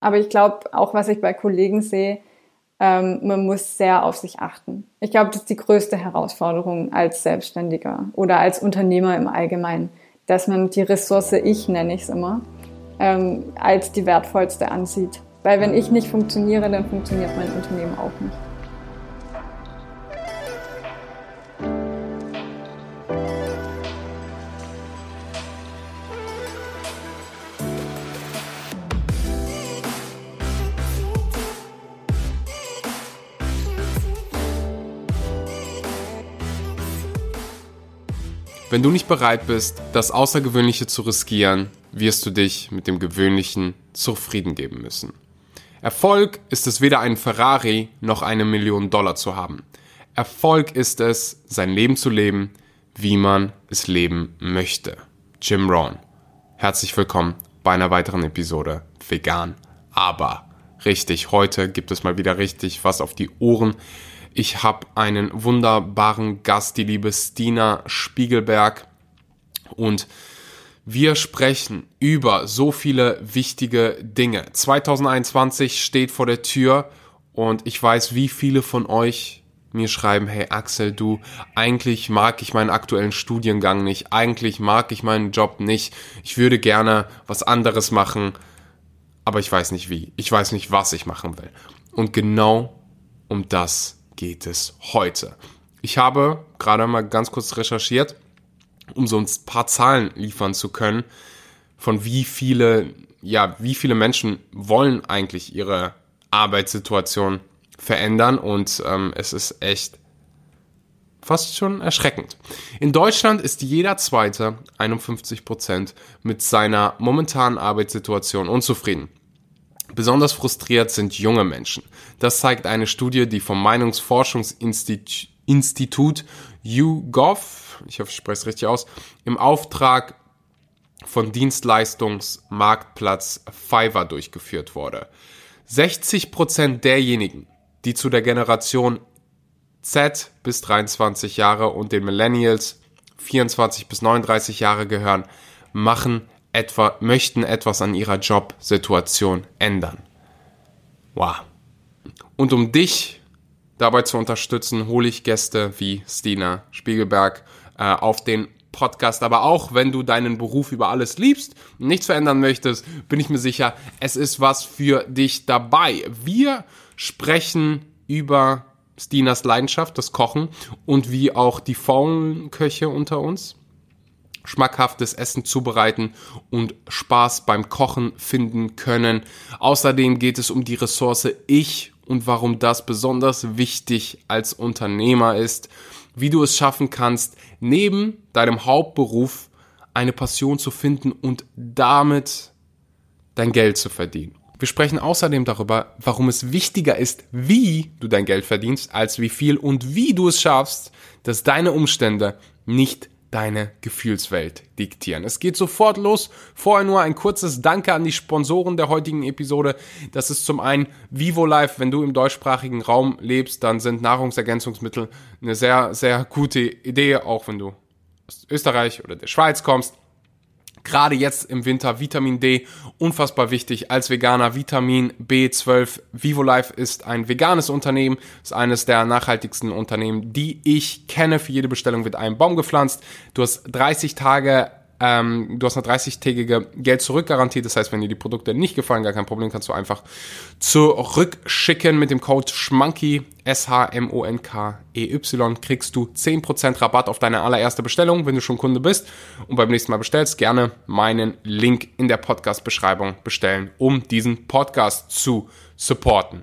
Aber ich glaube, auch was ich bei Kollegen sehe, ähm, man muss sehr auf sich achten. Ich glaube, das ist die größte Herausforderung als Selbstständiger oder als Unternehmer im Allgemeinen, dass man die Ressource Ich, nenne ich es immer, ähm, als die wertvollste ansieht. Weil wenn ich nicht funktioniere, dann funktioniert mein Unternehmen auch nicht. Wenn du nicht bereit bist, das Außergewöhnliche zu riskieren, wirst du dich mit dem Gewöhnlichen zufrieden geben müssen. Erfolg ist es weder ein Ferrari noch eine Million Dollar zu haben. Erfolg ist es, sein Leben zu leben, wie man es leben möchte. Jim Rohn. Herzlich willkommen bei einer weiteren Episode Vegan. Aber richtig, heute gibt es mal wieder richtig was auf die Ohren. Ich habe einen wunderbaren Gast, die liebe Stina Spiegelberg. Und wir sprechen über so viele wichtige Dinge. 2021 steht vor der Tür und ich weiß, wie viele von euch mir schreiben, hey Axel, du, eigentlich mag ich meinen aktuellen Studiengang nicht, eigentlich mag ich meinen Job nicht, ich würde gerne was anderes machen, aber ich weiß nicht wie, ich weiß nicht, was ich machen will. Und genau um das geht es heute. Ich habe gerade mal ganz kurz recherchiert, um so ein paar Zahlen liefern zu können, von wie viele, ja, wie viele Menschen wollen eigentlich ihre Arbeitssituation verändern und ähm, es ist echt fast schon erschreckend. In Deutschland ist jeder zweite 51 Prozent mit seiner momentanen Arbeitssituation unzufrieden. Besonders frustriert sind junge Menschen. Das zeigt eine Studie, die vom Meinungsforschungsinstitut YouGov, ich hoffe, ich spreche es richtig aus, im Auftrag von Dienstleistungsmarktplatz Fiverr durchgeführt wurde. 60 Prozent derjenigen, die zu der Generation Z bis 23 Jahre und den Millennials 24 bis 39 Jahre gehören, machen etwa, möchten etwas an ihrer Jobsituation ändern. Wow. Und um dich dabei zu unterstützen, hole ich Gäste wie Stina Spiegelberg äh, auf den Podcast. Aber auch wenn du deinen Beruf über alles liebst und nichts verändern möchtest, bin ich mir sicher, es ist was für dich dabei. Wir sprechen über Stinas Leidenschaft, das Kochen und wie auch die faulen Köche unter uns schmackhaftes Essen zubereiten und Spaß beim Kochen finden können. Außerdem geht es um die Ressource Ich und warum das besonders wichtig als Unternehmer ist, wie du es schaffen kannst, neben deinem Hauptberuf eine Passion zu finden und damit dein Geld zu verdienen. Wir sprechen außerdem darüber, warum es wichtiger ist, wie du dein Geld verdienst, als wie viel und wie du es schaffst, dass deine Umstände nicht deine Gefühlswelt diktieren. Es geht sofort los. Vorher nur ein kurzes Danke an die Sponsoren der heutigen Episode. Das ist zum einen Vivo Life. Wenn du im deutschsprachigen Raum lebst, dann sind Nahrungsergänzungsmittel eine sehr, sehr gute Idee, auch wenn du aus Österreich oder der Schweiz kommst. Gerade jetzt im Winter Vitamin D, unfassbar wichtig als Veganer. Vitamin B12. VivoLife ist ein veganes Unternehmen, ist eines der nachhaltigsten Unternehmen, die ich kenne. Für jede Bestellung wird ein Baum gepflanzt. Du hast 30 Tage ähm, du hast eine 30-tägige Geld-Zurück-Garantie. Das heißt, wenn dir die Produkte nicht gefallen, gar kein Problem, kannst du einfach zurückschicken mit dem Code SCHMANKY, S-H-M-O-N-K-E-Y, kriegst du 10% Rabatt auf deine allererste Bestellung, wenn du schon Kunde bist. Und beim nächsten Mal bestellst, gerne meinen Link in der Podcast-Beschreibung bestellen, um diesen Podcast zu supporten.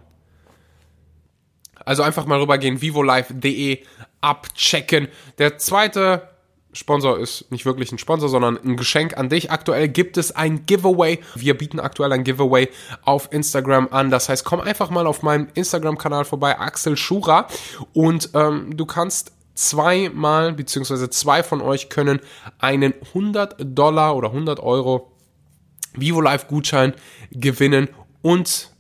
Also einfach mal rübergehen, vivolive.de abchecken. Der zweite Sponsor ist nicht wirklich ein Sponsor, sondern ein Geschenk an dich. Aktuell gibt es ein Giveaway. Wir bieten aktuell ein Giveaway auf Instagram an. Das heißt, komm einfach mal auf meinem Instagram-Kanal vorbei, Axel Schura, und ähm, du kannst zweimal, beziehungsweise zwei von euch können einen 100 Dollar oder 100 Euro Vivo Live Gutschein gewinnen und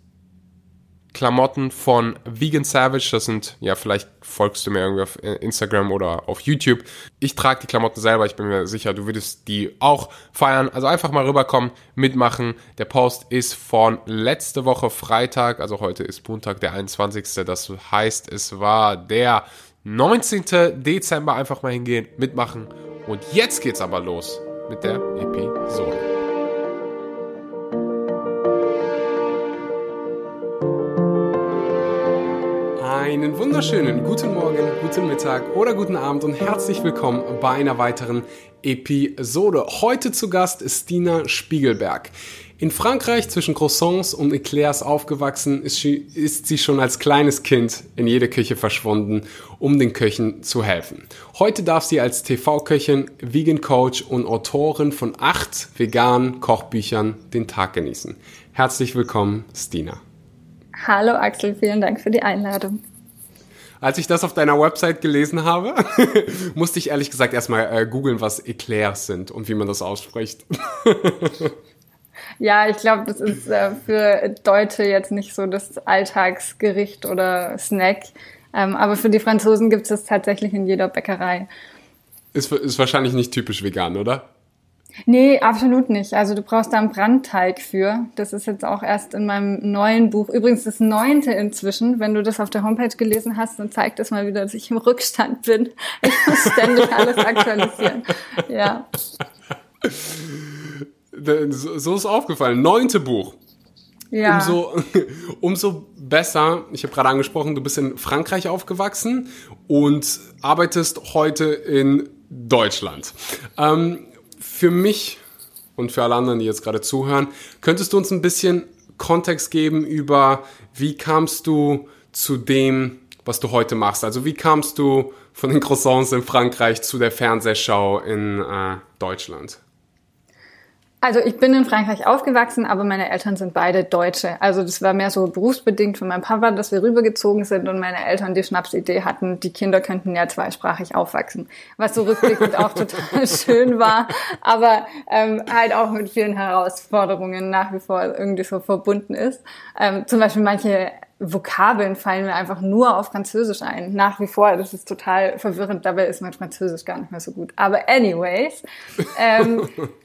Klamotten von Vegan Savage. Das sind, ja, vielleicht folgst du mir irgendwie auf äh, Instagram oder auf YouTube. Ich trage die Klamotten selber. Ich bin mir sicher, du würdest die auch feiern. Also einfach mal rüberkommen, mitmachen. Der Post ist von letzte Woche Freitag. Also heute ist Montag, der 21. Das heißt, es war der 19. Dezember. Einfach mal hingehen, mitmachen. Und jetzt geht's aber los mit der Episode. Einen wunderschönen guten Morgen, guten Mittag oder guten Abend und herzlich willkommen bei einer weiteren Episode. Heute zu Gast ist Dina Spiegelberg. In Frankreich zwischen Croissants und Eclairs aufgewachsen, ist sie, ist sie schon als kleines Kind in jede Küche verschwunden, um den Köchen zu helfen. Heute darf sie als TV-Köchin, Vegan Coach und Autorin von acht veganen Kochbüchern den Tag genießen. Herzlich willkommen, Stina. Hallo Axel, vielen Dank für die Einladung. Als ich das auf deiner Website gelesen habe, musste ich ehrlich gesagt erstmal äh, googeln, was Eclairs sind und wie man das ausspricht. ja, ich glaube, das ist äh, für Deutsche jetzt nicht so das Alltagsgericht oder Snack. Ähm, aber für die Franzosen gibt es das tatsächlich in jeder Bäckerei. Ist, ist wahrscheinlich nicht typisch vegan, oder? Nee, absolut nicht. Also du brauchst da einen Brandteig für. Das ist jetzt auch erst in meinem neuen Buch, übrigens das neunte inzwischen. Wenn du das auf der Homepage gelesen hast, dann zeigt das mal wieder, dass ich im Rückstand bin. Ich muss ständig alles aktualisieren. Ja. So ist aufgefallen. Neunte Buch. Ja. Umso, umso besser. Ich habe gerade angesprochen, du bist in Frankreich aufgewachsen und arbeitest heute in Deutschland. Ähm, für mich und für alle anderen, die jetzt gerade zuhören, könntest du uns ein bisschen Kontext geben über, wie kamst du zu dem, was du heute machst? Also wie kamst du von den Croissants in Frankreich zu der Fernsehschau in äh, Deutschland? Also ich bin in Frankreich aufgewachsen, aber meine Eltern sind beide Deutsche. Also das war mehr so berufsbedingt von meinem Papa, dass wir rübergezogen sind und meine Eltern die Schnapsidee hatten, die Kinder könnten ja zweisprachig aufwachsen. Was so rückblickend auch total schön war, aber ähm, halt auch mit vielen Herausforderungen nach wie vor irgendwie so verbunden ist. Ähm, zum Beispiel manche Vokabeln fallen mir einfach nur auf Französisch ein. Nach wie vor, das ist total verwirrend. Dabei ist mein Französisch gar nicht mehr so gut. Aber anyways, ähm,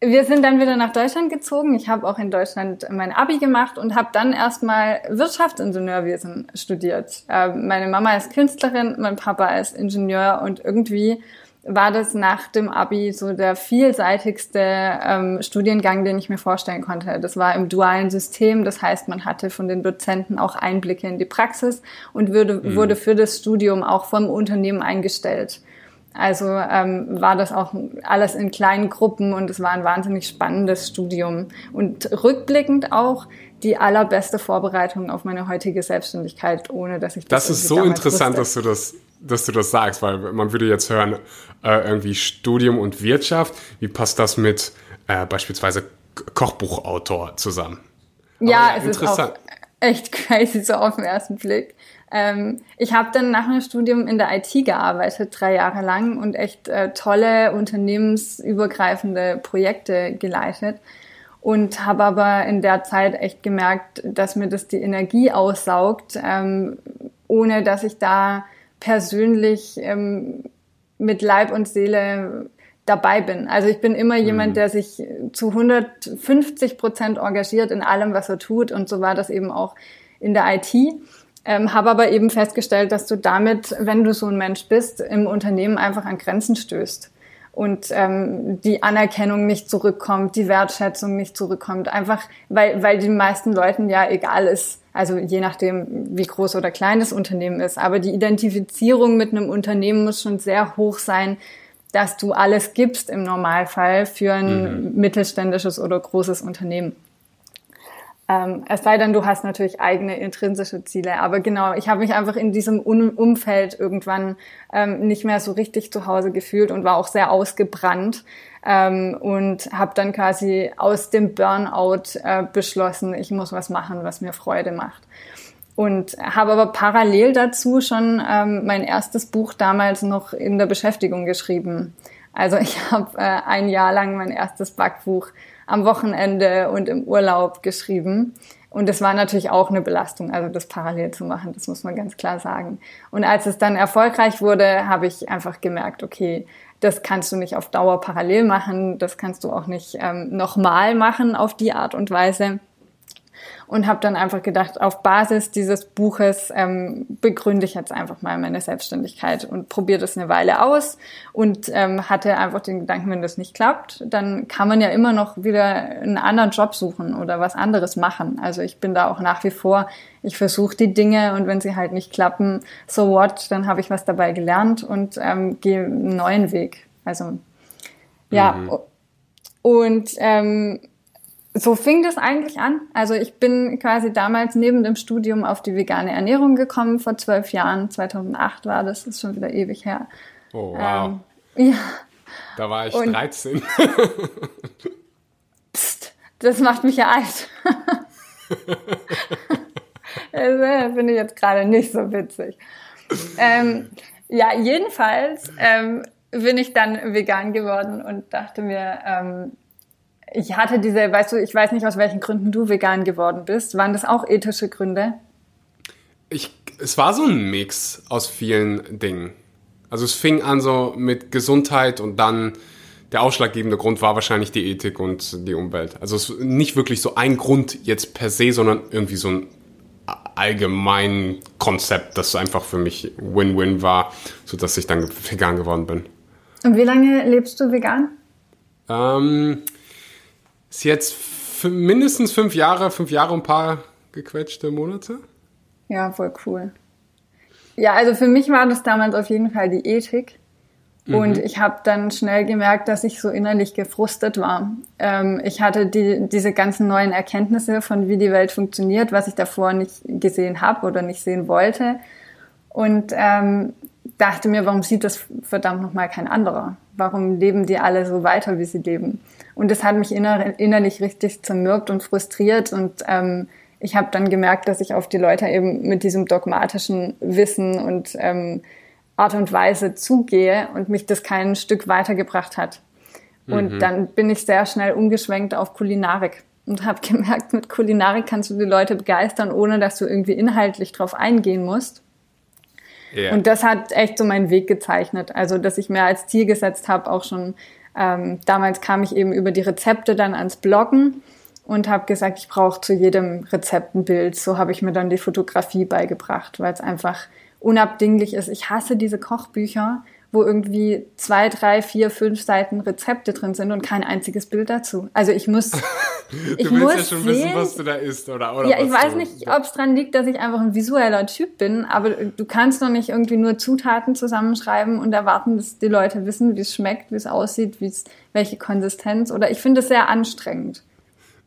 wir sind dann wieder nach Deutschland gezogen. Ich habe auch in Deutschland mein Abi gemacht und habe dann erstmal Wirtschaftsingenieurwesen studiert. Ähm, meine Mama ist Künstlerin, mein Papa ist Ingenieur und irgendwie war das nach dem Abi so der vielseitigste ähm, Studiengang, den ich mir vorstellen konnte. Das war im dualen System, das heißt, man hatte von den Dozenten auch Einblicke in die Praxis und würde, mhm. wurde für das Studium auch vom Unternehmen eingestellt. Also ähm, war das auch alles in kleinen Gruppen und es war ein wahnsinnig spannendes Studium. Und rückblickend auch die allerbeste Vorbereitung auf meine heutige Selbstständigkeit, ohne dass ich das Das ist so interessant, wusste. dass du das, dass du das sagst, weil man würde jetzt hören, äh, irgendwie Studium und Wirtschaft. Wie passt das mit äh, beispielsweise Kochbuchautor zusammen? ja, ja, es ist auch echt crazy so auf den ersten Blick. Ähm, ich habe dann nach dem Studium in der IT gearbeitet, drei Jahre lang und echt äh, tolle unternehmensübergreifende Projekte geleitet und habe aber in der Zeit echt gemerkt, dass mir das die Energie aussaugt, ähm, ohne dass ich da persönlich ähm, mit Leib und Seele dabei bin. Also ich bin immer jemand, mhm. der sich zu 150 Prozent engagiert in allem, was er tut und so war das eben auch in der IT. Ähm, habe aber eben festgestellt, dass du damit, wenn du so ein Mensch bist, im Unternehmen einfach an Grenzen stößt und ähm, die Anerkennung nicht zurückkommt, die Wertschätzung nicht zurückkommt, einfach weil, weil den meisten Leuten ja egal ist, also je nachdem, wie groß oder klein das Unternehmen ist, aber die Identifizierung mit einem Unternehmen muss schon sehr hoch sein, dass du alles gibst im Normalfall für ein mhm. mittelständisches oder großes Unternehmen. Ähm, es sei denn, du hast natürlich eigene intrinsische Ziele. Aber genau, ich habe mich einfach in diesem Un Umfeld irgendwann ähm, nicht mehr so richtig zu Hause gefühlt und war auch sehr ausgebrannt. Ähm, und habe dann quasi aus dem Burnout äh, beschlossen, ich muss was machen, was mir Freude macht. Und habe aber parallel dazu schon ähm, mein erstes Buch damals noch in der Beschäftigung geschrieben. Also ich habe äh, ein Jahr lang mein erstes Backbuch am Wochenende und im Urlaub geschrieben. Und das war natürlich auch eine Belastung, also das parallel zu machen, das muss man ganz klar sagen. Und als es dann erfolgreich wurde, habe ich einfach gemerkt, okay, das kannst du nicht auf Dauer parallel machen, das kannst du auch nicht ähm, nochmal machen auf die Art und Weise und habe dann einfach gedacht, auf Basis dieses Buches ähm, begründe ich jetzt einfach mal meine Selbstständigkeit und probiere das eine Weile aus und ähm, hatte einfach den Gedanken, wenn das nicht klappt, dann kann man ja immer noch wieder einen anderen Job suchen oder was anderes machen. Also ich bin da auch nach wie vor, ich versuche die Dinge und wenn sie halt nicht klappen, so what, dann habe ich was dabei gelernt und ähm, gehe einen neuen Weg. Also ja. Mhm. Und ähm, so fing das eigentlich an. Also ich bin quasi damals neben dem Studium auf die vegane Ernährung gekommen, vor zwölf Jahren, 2008 war das, ist schon wieder ewig her. Oh, wow. Ähm, ja. Da war ich Und 13. Psst, das macht mich ja alt. das finde ich jetzt gerade nicht so witzig. Ähm, ja, jedenfalls ähm, bin ich dann vegan geworden und dachte mir, ähm, ich hatte diese, weißt du, ich weiß nicht, aus welchen Gründen du vegan geworden bist. Waren das auch ethische Gründe? Ich, es war so ein Mix aus vielen Dingen. Also es fing an so mit Gesundheit und dann der ausschlaggebende Grund war wahrscheinlich die Ethik und die Umwelt. Also es ist nicht wirklich so ein Grund jetzt per se, sondern irgendwie so ein allgemein Konzept, das einfach für mich Win-Win war, sodass ich dann vegan geworden bin. Und wie lange lebst du vegan? Ähm, ist jetzt mindestens fünf Jahre, fünf Jahre und ein paar gequetschte Monate. Ja, voll cool. Ja, also für mich war das damals auf jeden Fall die Ethik. Und mhm. ich habe dann schnell gemerkt, dass ich so innerlich gefrustet war. Ähm, ich hatte die, diese ganzen neuen Erkenntnisse von wie die Welt funktioniert, was ich davor nicht gesehen habe oder nicht sehen wollte. Und ähm, dachte mir, warum sieht das verdammt nochmal kein anderer? Warum leben die alle so weiter, wie sie leben? Und das hat mich inner innerlich richtig zermürbt und frustriert. Und ähm, ich habe dann gemerkt, dass ich auf die Leute eben mit diesem dogmatischen Wissen und ähm, Art und Weise zugehe und mich das kein Stück weitergebracht hat. Und mhm. dann bin ich sehr schnell umgeschwenkt auf Kulinarik und habe gemerkt, mit Kulinarik kannst du die Leute begeistern, ohne dass du irgendwie inhaltlich drauf eingehen musst. Yeah. Und das hat echt so meinen Weg gezeichnet. Also, dass ich mir als Ziel gesetzt habe, auch schon ähm, damals kam ich eben über die Rezepte dann ans Bloggen und habe gesagt, ich brauche zu jedem Rezept ein Bild. So habe ich mir dann die Fotografie beigebracht, weil es einfach unabdinglich ist. Ich hasse diese Kochbücher, wo irgendwie zwei, drei, vier, fünf Seiten Rezepte drin sind und kein einziges Bild dazu. Also ich muss. du ich willst muss ja schon sehen, wissen, was du da isst, oder? oder ja, ich weiß nicht, ob es dran liegt, dass ich einfach ein visueller Typ bin, aber du kannst doch nicht irgendwie nur Zutaten zusammenschreiben und erwarten, dass die Leute wissen, wie es schmeckt, wie es aussieht, wie es, welche Konsistenz. Oder ich finde es sehr anstrengend.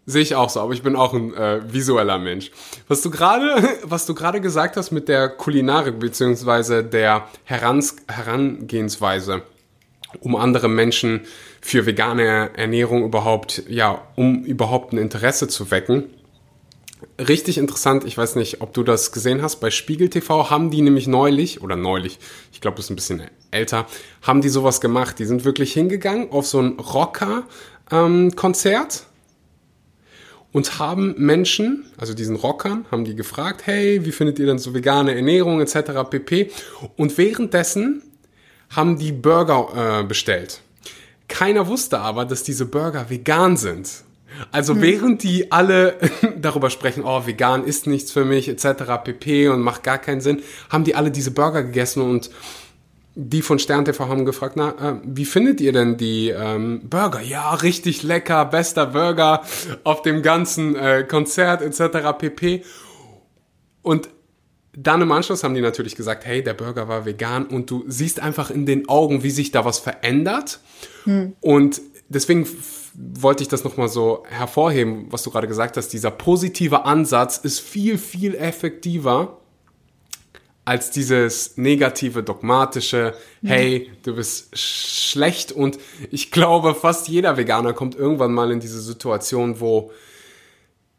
Sehe ich auch so, aber ich bin auch ein äh, visueller Mensch. Was du gerade, was du gerade gesagt hast mit der Kulinarik beziehungsweise der Herans Herangehensweise, um andere Menschen für vegane Ernährung überhaupt, ja, um überhaupt ein Interesse zu wecken. Richtig interessant, ich weiß nicht, ob du das gesehen hast, bei Spiegel TV haben die nämlich neulich, oder neulich, ich glaube, das ist ein bisschen älter, haben die sowas gemacht. Die sind wirklich hingegangen auf so ein Rocker-Konzert. Ähm, und haben Menschen, also diesen Rockern, haben die gefragt, hey, wie findet ihr denn so vegane Ernährung etc. pp. Und währenddessen haben die Burger äh, bestellt. Keiner wusste aber, dass diese Burger vegan sind. Also hm. während die alle darüber sprechen, oh, vegan ist nichts für mich etc. pp. und macht gar keinen Sinn, haben die alle diese Burger gegessen und die von Stern TV haben gefragt, na, äh, wie findet ihr denn die ähm, Burger? Ja, richtig lecker, bester Burger auf dem ganzen äh, Konzert etc. pp. Und dann im Anschluss haben die natürlich gesagt, hey, der Burger war vegan und du siehst einfach in den Augen, wie sich da was verändert. Hm. Und deswegen wollte ich das nochmal so hervorheben, was du gerade gesagt hast. Dieser positive Ansatz ist viel, viel effektiver als dieses negative, dogmatische, hey, du bist schlecht und ich glaube, fast jeder Veganer kommt irgendwann mal in diese Situation, wo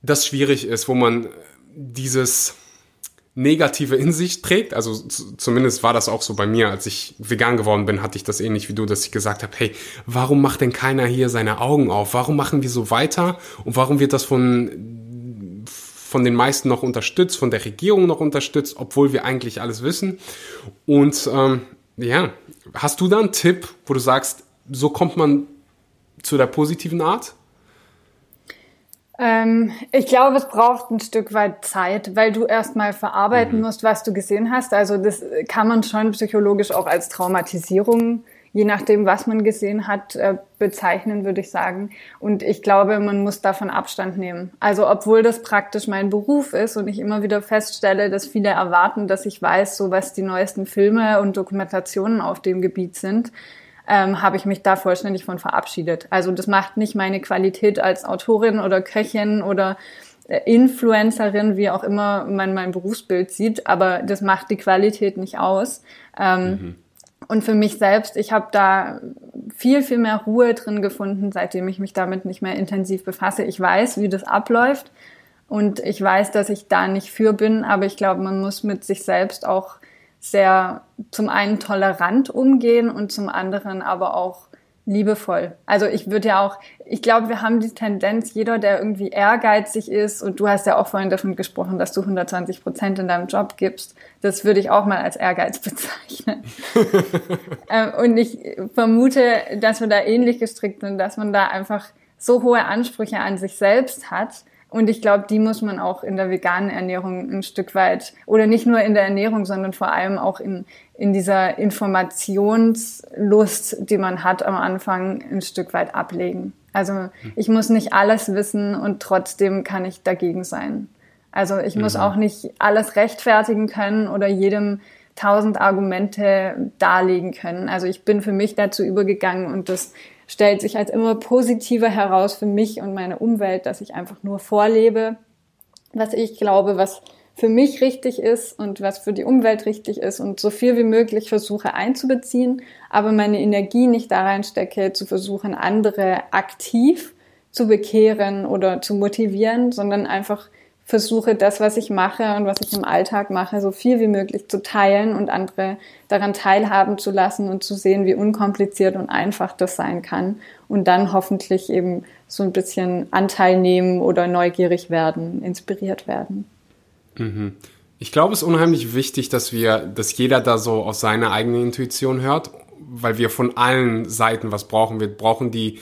das schwierig ist, wo man dieses Negative in sich trägt. Also zumindest war das auch so bei mir, als ich vegan geworden bin, hatte ich das ähnlich wie du, dass ich gesagt habe, hey, warum macht denn keiner hier seine Augen auf? Warum machen wir so weiter? Und warum wird das von von den meisten noch unterstützt, von der Regierung noch unterstützt, obwohl wir eigentlich alles wissen. Und ähm, ja, hast du da einen Tipp, wo du sagst, so kommt man zu der positiven Art? Ähm, ich glaube, es braucht ein Stück weit Zeit, weil du erstmal verarbeiten mhm. musst, was du gesehen hast. Also das kann man schon psychologisch auch als Traumatisierung je nachdem, was man gesehen hat, äh, bezeichnen, würde ich sagen. Und ich glaube, man muss davon Abstand nehmen. Also obwohl das praktisch mein Beruf ist und ich immer wieder feststelle, dass viele erwarten, dass ich weiß, so was die neuesten Filme und Dokumentationen auf dem Gebiet sind, ähm, habe ich mich da vollständig von verabschiedet. Also das macht nicht meine Qualität als Autorin oder Köchin oder äh, Influencerin, wie auch immer man mein Berufsbild sieht, aber das macht die Qualität nicht aus. Ähm, mhm. Und für mich selbst, ich habe da viel, viel mehr Ruhe drin gefunden, seitdem ich mich damit nicht mehr intensiv befasse. Ich weiß, wie das abläuft und ich weiß, dass ich da nicht für bin, aber ich glaube, man muss mit sich selbst auch sehr zum einen tolerant umgehen und zum anderen aber auch liebevoll. Also ich würde ja auch, ich glaube, wir haben die Tendenz, jeder, der irgendwie ehrgeizig ist, und du hast ja auch vorhin davon gesprochen, dass du 120 Prozent in deinem Job gibst, das würde ich auch mal als Ehrgeiz bezeichnen. Ähm, und ich vermute, dass wir da ähnlich gestrickt sind, dass man da einfach so hohe Ansprüche an sich selbst hat, und ich glaube, die muss man auch in der veganen Ernährung ein Stück weit, oder nicht nur in der Ernährung, sondern vor allem auch in, in dieser Informationslust, die man hat am Anfang, ein Stück weit ablegen. Also ich muss nicht alles wissen und trotzdem kann ich dagegen sein. Also ich muss mhm. auch nicht alles rechtfertigen können oder jedem tausend Argumente darlegen können. Also ich bin für mich dazu übergegangen und das stellt sich als immer positiver heraus für mich und meine Umwelt, dass ich einfach nur vorlebe, was ich glaube, was für mich richtig ist und was für die Umwelt richtig ist und so viel wie möglich versuche einzubeziehen, aber meine Energie nicht da reinstecke, zu versuchen, andere aktiv zu bekehren oder zu motivieren, sondern einfach versuche, das, was ich mache und was ich im Alltag mache, so viel wie möglich zu teilen und andere daran teilhaben zu lassen und zu sehen, wie unkompliziert und einfach das sein kann. Und dann hoffentlich eben so ein bisschen Anteil nehmen oder neugierig werden, inspiriert werden. Mhm. Ich glaube, es ist unheimlich wichtig, dass wir, dass jeder da so aus seiner eigenen Intuition hört, weil wir von allen Seiten was brauchen. Wir brauchen die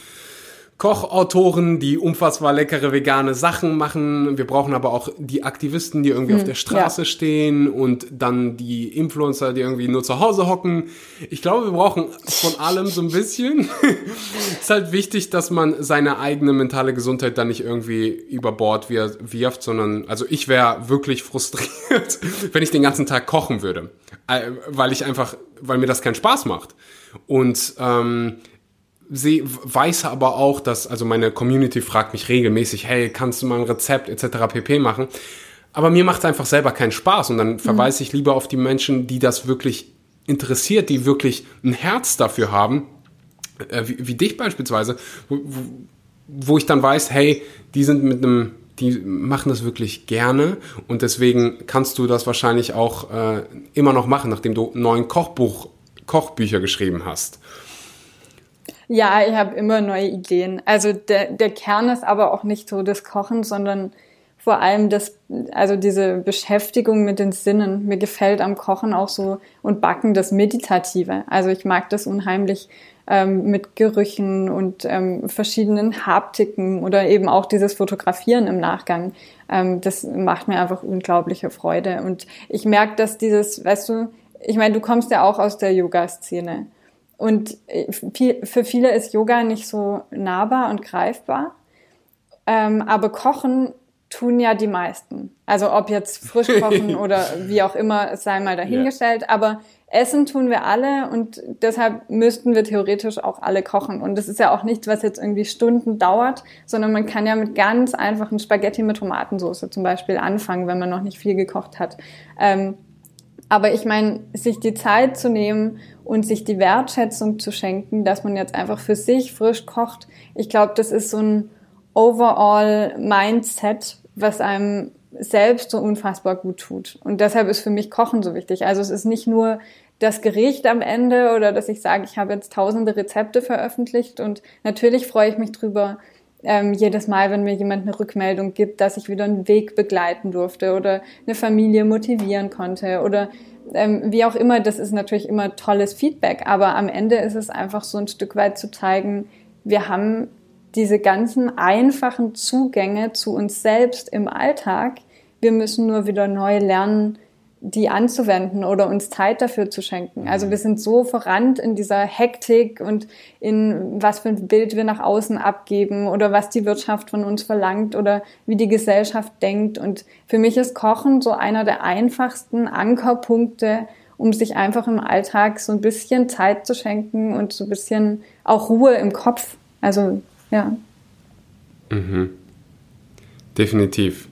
Kochautoren, die unfassbar leckere vegane Sachen machen. Wir brauchen aber auch die Aktivisten, die irgendwie hm, auf der Straße ja. stehen und dann die Influencer, die irgendwie nur zu Hause hocken. Ich glaube, wir brauchen von allem so ein bisschen. es ist halt wichtig, dass man seine eigene mentale Gesundheit dann nicht irgendwie über Bord wirft, sondern, also ich wäre wirklich frustriert, wenn ich den ganzen Tag kochen würde, äh, weil ich einfach, weil mir das keinen Spaß macht. Und ähm, sie weiß aber auch, dass, also meine Community fragt mich regelmäßig, hey, kannst du mal ein Rezept etc. pp machen? Aber mir macht es einfach selber keinen Spaß und dann mhm. verweise ich lieber auf die Menschen, die das wirklich interessiert, die wirklich ein Herz dafür haben, äh, wie, wie, dich beispielsweise, wo, wo, wo ich dann weiß, hey, die sind mit einem die machen das wirklich gerne und deswegen kannst du das wahrscheinlich auch äh, immer noch machen, nachdem du neun Kochbuch, Kochbücher geschrieben hast. Ja, ich habe immer neue Ideen. Also der, der Kern ist aber auch nicht so das Kochen, sondern vor allem das, also diese Beschäftigung mit den Sinnen. Mir gefällt am Kochen auch so und Backen das Meditative. Also ich mag das unheimlich ähm, mit Gerüchen und ähm, verschiedenen Haptiken oder eben auch dieses Fotografieren im Nachgang. Ähm, das macht mir einfach unglaubliche Freude. Und ich merke, dass dieses, weißt du, ich meine, du kommst ja auch aus der Yoga-Szene. Und äh, für viele ist Yoga nicht so nahbar und greifbar. Ähm, aber Kochen tun ja die meisten. Also ob jetzt frisch kochen oder wie auch immer, es sei mal dahingestellt. Yeah. Aber Essen tun wir alle und deshalb müssten wir theoretisch auch alle kochen. Und das ist ja auch nichts, was jetzt irgendwie Stunden dauert, sondern man kann ja mit ganz einfachen Spaghetti mit Tomatensauce zum Beispiel anfangen, wenn man noch nicht viel gekocht hat. Ähm, aber ich meine, sich die Zeit zu nehmen und sich die Wertschätzung zu schenken, dass man jetzt einfach für sich frisch kocht, ich glaube, das ist so ein overall Mindset, was einem selbst so unfassbar gut tut. Und deshalb ist für mich Kochen so wichtig. Also es ist nicht nur das Gericht am Ende oder dass ich sage, ich habe jetzt tausende Rezepte veröffentlicht und natürlich freue ich mich drüber, ähm, jedes Mal, wenn mir jemand eine Rückmeldung gibt, dass ich wieder einen Weg begleiten durfte oder eine Familie motivieren konnte oder ähm, wie auch immer, das ist natürlich immer tolles Feedback, aber am Ende ist es einfach so ein Stück weit zu zeigen, wir haben diese ganzen einfachen Zugänge zu uns selbst im Alltag. Wir müssen nur wieder neu lernen, die anzuwenden oder uns Zeit dafür zu schenken. Also wir sind so verrannt in dieser Hektik und in was für ein Bild wir nach außen abgeben oder was die Wirtschaft von uns verlangt oder wie die Gesellschaft denkt. Und für mich ist Kochen so einer der einfachsten Ankerpunkte, um sich einfach im Alltag so ein bisschen Zeit zu schenken und so ein bisschen auch Ruhe im Kopf. Also ja. Mhm. Definitiv.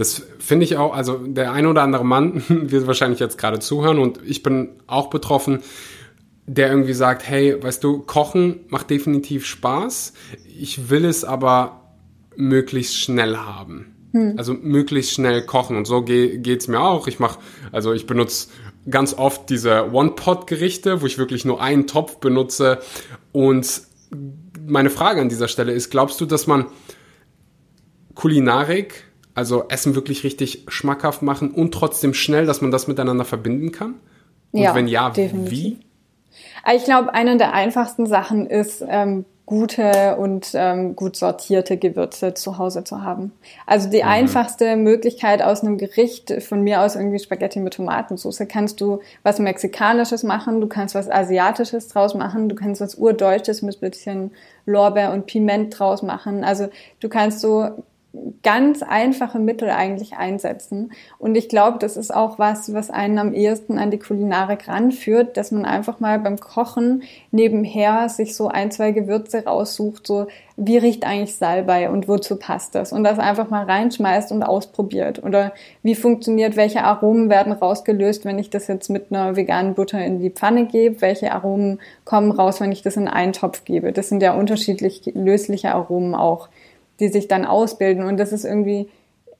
Das finde ich auch, also der ein oder andere Mann wird wahrscheinlich jetzt gerade zuhören und ich bin auch betroffen, der irgendwie sagt, hey, weißt du, Kochen macht definitiv Spaß, ich will es aber möglichst schnell haben. Hm. Also möglichst schnell kochen und so geht es mir auch. Ich mache, also ich benutze ganz oft diese One-Pot-Gerichte, wo ich wirklich nur einen Topf benutze und meine Frage an dieser Stelle ist, glaubst du, dass man Kulinarik, also Essen wirklich richtig schmackhaft machen und trotzdem schnell, dass man das miteinander verbinden kann? Und ja, wenn ja, definitiv. wie? Ich glaube, eine der einfachsten Sachen ist, ähm, gute und ähm, gut sortierte Gewürze zu Hause zu haben. Also die mhm. einfachste Möglichkeit aus einem Gericht, von mir aus irgendwie Spaghetti mit Tomatensauce, kannst du was Mexikanisches machen, du kannst was Asiatisches draus machen, du kannst was Urdeutsches mit bisschen Lorbeer und Piment draus machen. Also du kannst so ganz einfache Mittel eigentlich einsetzen. Und ich glaube, das ist auch was, was einen am ehesten an die Kulinarik ranführt, dass man einfach mal beim Kochen nebenher sich so ein, zwei Gewürze raussucht, so wie riecht eigentlich Salbei und wozu passt das? Und das einfach mal reinschmeißt und ausprobiert. Oder wie funktioniert, welche Aromen werden rausgelöst, wenn ich das jetzt mit einer veganen Butter in die Pfanne gebe? Welche Aromen kommen raus, wenn ich das in einen Topf gebe? Das sind ja unterschiedlich lösliche Aromen auch die sich dann ausbilden. Und das ist irgendwie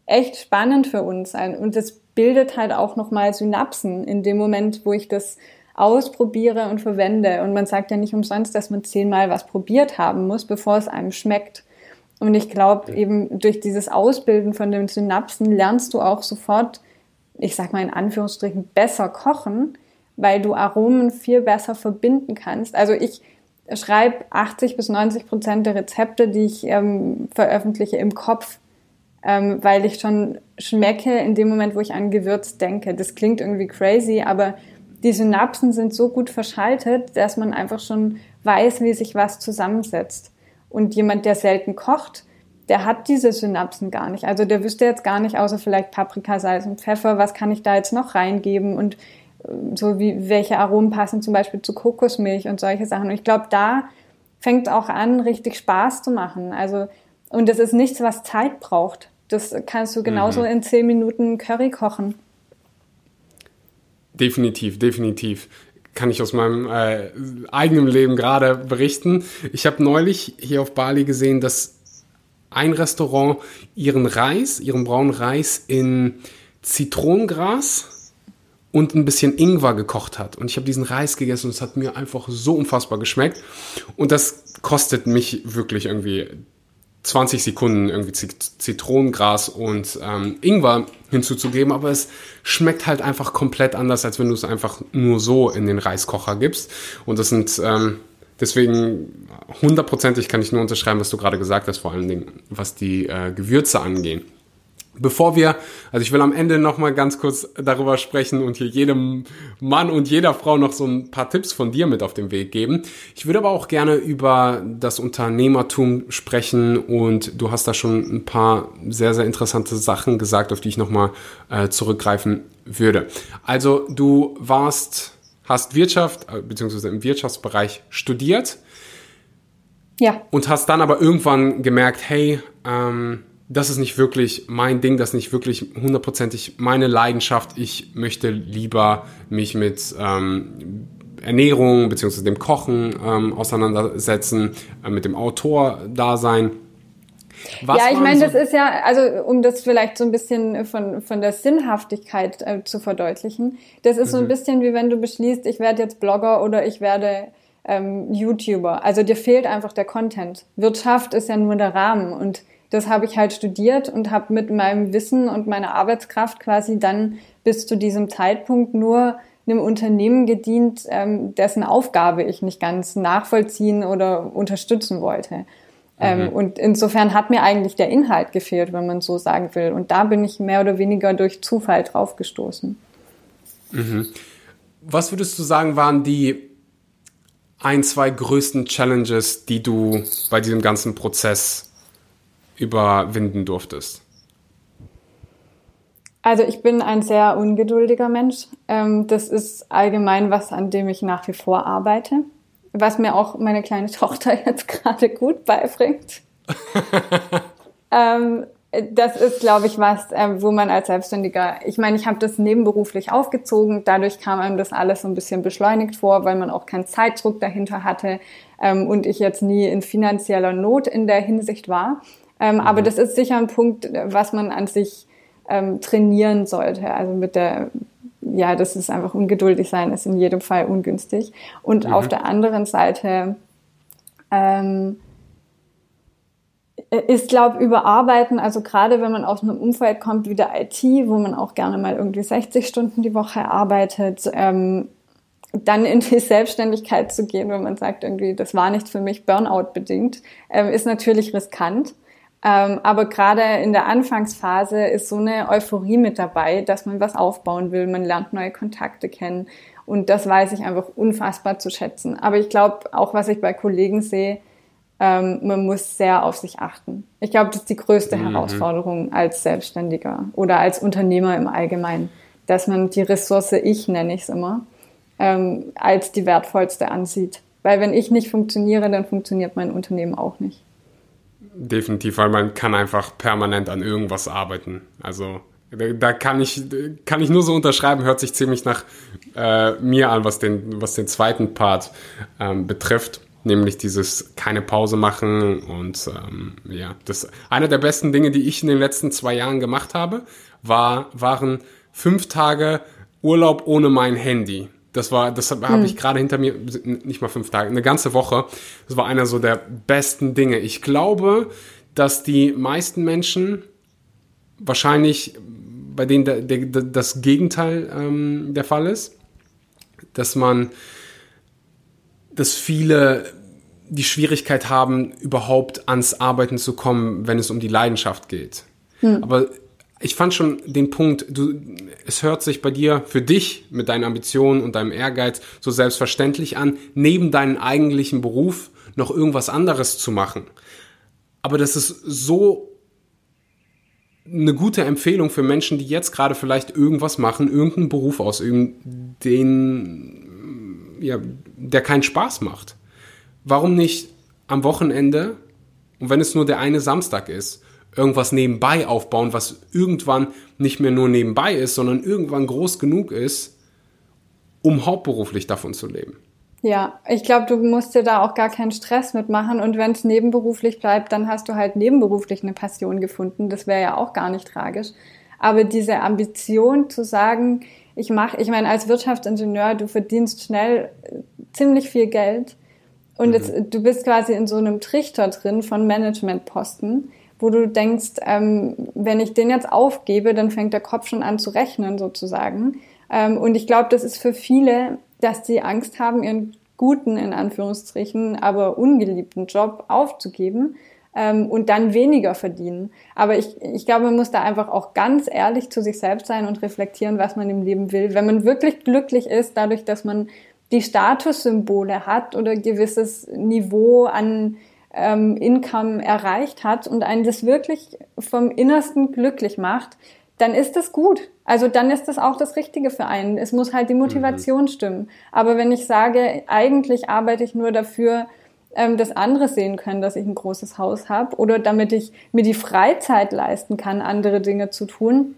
echt spannend für uns. Und das bildet halt auch nochmal Synapsen in dem Moment, wo ich das ausprobiere und verwende. Und man sagt ja nicht umsonst, dass man zehnmal was probiert haben muss, bevor es einem schmeckt. Und ich glaube, eben durch dieses Ausbilden von den Synapsen lernst du auch sofort, ich sag mal in Anführungsstrichen, besser kochen, weil du Aromen viel besser verbinden kannst. Also ich schreibe 80 bis 90 Prozent der Rezepte, die ich ähm, veröffentliche, im Kopf, ähm, weil ich schon schmecke in dem Moment, wo ich an Gewürz denke. Das klingt irgendwie crazy, aber die Synapsen sind so gut verschaltet, dass man einfach schon weiß, wie sich was zusammensetzt. Und jemand, der selten kocht, der hat diese Synapsen gar nicht. Also der wüsste jetzt gar nicht, außer vielleicht Paprika, Salz und Pfeffer, was kann ich da jetzt noch reingeben und so wie welche Aromen passen zum Beispiel zu Kokosmilch und solche Sachen. Und ich glaube, da fängt auch an, richtig Spaß zu machen. Also, und das ist nichts, was Zeit braucht. Das kannst du genauso mhm. in zehn Minuten Curry kochen. Definitiv, definitiv. Kann ich aus meinem äh, eigenen Leben gerade berichten. Ich habe neulich hier auf Bali gesehen, dass ein Restaurant ihren Reis, ihren braunen Reis in Zitronengras und ein bisschen Ingwer gekocht hat. Und ich habe diesen Reis gegessen und es hat mir einfach so unfassbar geschmeckt. Und das kostet mich wirklich irgendwie 20 Sekunden irgendwie Zitronengras und ähm, Ingwer hinzuzugeben, aber es schmeckt halt einfach komplett anders, als wenn du es einfach nur so in den Reiskocher gibst. Und das sind ähm, deswegen hundertprozentig kann ich nur unterschreiben, was du gerade gesagt hast, vor allen Dingen was die äh, Gewürze angehen. Bevor wir, also ich will am Ende nochmal ganz kurz darüber sprechen und hier jedem Mann und jeder Frau noch so ein paar Tipps von dir mit auf den Weg geben. Ich würde aber auch gerne über das Unternehmertum sprechen und du hast da schon ein paar sehr, sehr interessante Sachen gesagt, auf die ich nochmal äh, zurückgreifen würde. Also du warst, hast Wirtschaft, äh, beziehungsweise im Wirtschaftsbereich studiert. Ja. Und hast dann aber irgendwann gemerkt, hey, ähm, das ist nicht wirklich mein Ding, das ist nicht wirklich hundertprozentig meine Leidenschaft. Ich möchte lieber mich mit ähm, Ernährung beziehungsweise dem Kochen ähm, auseinandersetzen, äh, mit dem Autor da sein. Was ja, ich meine, so das ist ja, also um das vielleicht so ein bisschen von, von der Sinnhaftigkeit äh, zu verdeutlichen, das ist mhm. so ein mhm. bisschen wie wenn du beschließt, ich werde jetzt Blogger oder ich werde ähm, YouTuber. Also dir fehlt einfach der Content. Wirtschaft ist ja nur der Rahmen und das habe ich halt studiert und habe mit meinem Wissen und meiner Arbeitskraft quasi dann bis zu diesem Zeitpunkt nur einem Unternehmen gedient, ähm, dessen Aufgabe ich nicht ganz nachvollziehen oder unterstützen wollte. Ähm, mhm. und insofern hat mir eigentlich der Inhalt gefehlt, wenn man so sagen will. Und da bin ich mehr oder weniger durch Zufall drauf gestoßen. Mhm. Was würdest du sagen, waren die ein, zwei größten Challenges, die du bei diesem ganzen Prozess überwinden durftest? Also ich bin ein sehr ungeduldiger Mensch. Ähm, das ist allgemein was, an dem ich nach wie vor arbeite. Was mir auch meine kleine Tochter jetzt gerade gut beibringt. ähm, das ist, glaube ich, was, äh, wo man als Selbstständiger, ich meine, ich habe das nebenberuflich aufgezogen, dadurch kam einem das alles so ein bisschen beschleunigt vor, weil man auch keinen Zeitdruck dahinter hatte ähm, und ich jetzt nie in finanzieller Not in der Hinsicht war. Ähm, mhm. Aber das ist sicher ein Punkt, was man an sich ähm, trainieren sollte. Also mit der, ja, das ist einfach ungeduldig sein, ist in jedem Fall ungünstig. Und mhm. auf der anderen Seite ähm, ist, glaube überarbeiten, also gerade wenn man aus einem Umfeld kommt wie der IT, wo man auch gerne mal irgendwie 60 Stunden die Woche arbeitet, ähm, dann in die Selbstständigkeit zu gehen, wenn man sagt, irgendwie, das war nicht für mich Burnout bedingt, ähm, ist natürlich riskant. Ähm, aber gerade in der Anfangsphase ist so eine Euphorie mit dabei, dass man was aufbauen will, man lernt neue Kontakte kennen und das weiß ich einfach unfassbar zu schätzen. Aber ich glaube, auch was ich bei Kollegen sehe, ähm, man muss sehr auf sich achten. Ich glaube, das ist die größte mhm. Herausforderung als Selbstständiger oder als Unternehmer im Allgemeinen, dass man die Ressource ich, nenne ich es immer, ähm, als die wertvollste ansieht. Weil wenn ich nicht funktioniere, dann funktioniert mein Unternehmen auch nicht. Definitiv, weil man kann einfach permanent an irgendwas arbeiten. Also da kann ich, kann ich nur so unterschreiben, hört sich ziemlich nach äh, mir an, was den, was den zweiten Part ähm, betrifft. Nämlich dieses keine Pause machen und ähm, ja, das eine der besten Dinge, die ich in den letzten zwei Jahren gemacht habe, war, waren fünf Tage Urlaub ohne mein Handy. Das war, das habe hm. ich gerade hinter mir, nicht mal fünf Tage, eine ganze Woche. Das war einer so der besten Dinge. Ich glaube, dass die meisten Menschen wahrscheinlich, bei denen der, der, das Gegenteil ähm, der Fall ist, dass man, dass viele die Schwierigkeit haben, überhaupt ans Arbeiten zu kommen, wenn es um die Leidenschaft geht. Hm. Aber ich fand schon den Punkt, du, es hört sich bei dir für dich mit deinen Ambitionen und deinem Ehrgeiz so selbstverständlich an, neben deinem eigentlichen Beruf noch irgendwas anderes zu machen. Aber das ist so eine gute Empfehlung für Menschen, die jetzt gerade vielleicht irgendwas machen, irgendeinen Beruf ausüben, den, ja, der keinen Spaß macht. Warum nicht am Wochenende, und wenn es nur der eine Samstag ist, irgendwas nebenbei aufbauen, was irgendwann nicht mehr nur nebenbei ist, sondern irgendwann groß genug ist, um hauptberuflich davon zu leben. Ja, ich glaube, du musst dir da auch gar keinen Stress mitmachen und wenn es nebenberuflich bleibt, dann hast du halt nebenberuflich eine Passion gefunden. Das wäre ja auch gar nicht tragisch. Aber diese Ambition zu sagen, ich mache, ich meine, als Wirtschaftsingenieur, du verdienst schnell äh, ziemlich viel Geld und mhm. jetzt, du bist quasi in so einem Trichter drin von Managementposten wo du denkst, ähm, wenn ich den jetzt aufgebe, dann fängt der Kopf schon an zu rechnen sozusagen. Ähm, und ich glaube, das ist für viele, dass sie Angst haben, ihren guten, in Anführungsstrichen, aber ungeliebten Job aufzugeben ähm, und dann weniger verdienen. Aber ich, ich glaube, man muss da einfach auch ganz ehrlich zu sich selbst sein und reflektieren, was man im Leben will. Wenn man wirklich glücklich ist, dadurch, dass man die Statussymbole hat oder gewisses Niveau an ähm, Income erreicht hat und einen das wirklich vom Innersten glücklich macht, dann ist das gut. Also dann ist das auch das Richtige für einen. Es muss halt die Motivation mhm. stimmen. Aber wenn ich sage, eigentlich arbeite ich nur dafür, ähm, dass andere sehen können, dass ich ein großes Haus habe oder damit ich mir die Freizeit leisten kann, andere Dinge zu tun,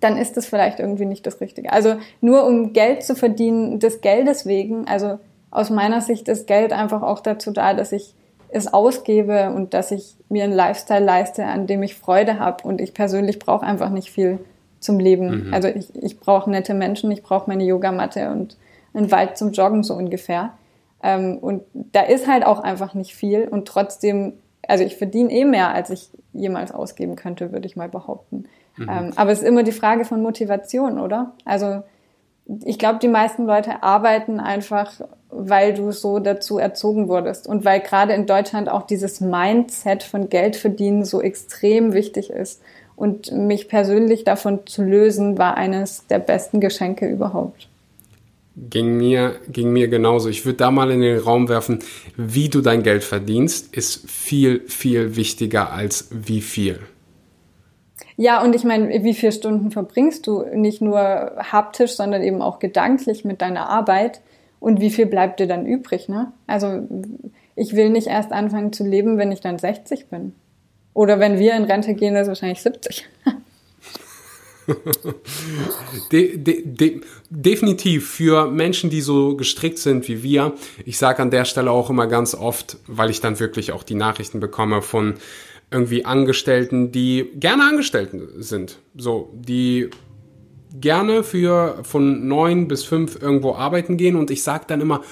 dann ist das vielleicht irgendwie nicht das Richtige. Also nur um Geld zu verdienen, des Geldes wegen, also aus meiner Sicht ist Geld einfach auch dazu da, dass ich es ausgebe und dass ich mir einen Lifestyle leiste, an dem ich Freude habe. Und ich persönlich brauche einfach nicht viel zum Leben. Mhm. Also ich, ich brauche nette Menschen, ich brauche meine Yogamatte und einen Wald zum Joggen so ungefähr. Ähm, und da ist halt auch einfach nicht viel und trotzdem, also ich verdiene eh mehr, als ich jemals ausgeben könnte, würde ich mal behaupten. Mhm. Ähm, aber es ist immer die Frage von Motivation, oder? Also ich glaube, die meisten Leute arbeiten einfach, weil du so dazu erzogen wurdest und weil gerade in Deutschland auch dieses Mindset von Geld verdienen so extrem wichtig ist. Und mich persönlich davon zu lösen, war eines der besten Geschenke überhaupt. Ging mir, ging mir genauso. Ich würde da mal in den Raum werfen, wie du dein Geld verdienst, ist viel, viel wichtiger als wie viel. Ja, und ich meine, wie viele Stunden verbringst du nicht nur haptisch, sondern eben auch gedanklich mit deiner Arbeit? Und wie viel bleibt dir dann übrig? Ne? Also ich will nicht erst anfangen zu leben, wenn ich dann 60 bin. Oder wenn wir in Rente gehen, ist wahrscheinlich 70. de, de, de, definitiv für Menschen, die so gestrickt sind wie wir. Ich sage an der Stelle auch immer ganz oft, weil ich dann wirklich auch die Nachrichten bekomme von irgendwie Angestellten, die gerne Angestellten sind. So, die gerne für von neun bis fünf irgendwo arbeiten gehen und ich sage dann immer,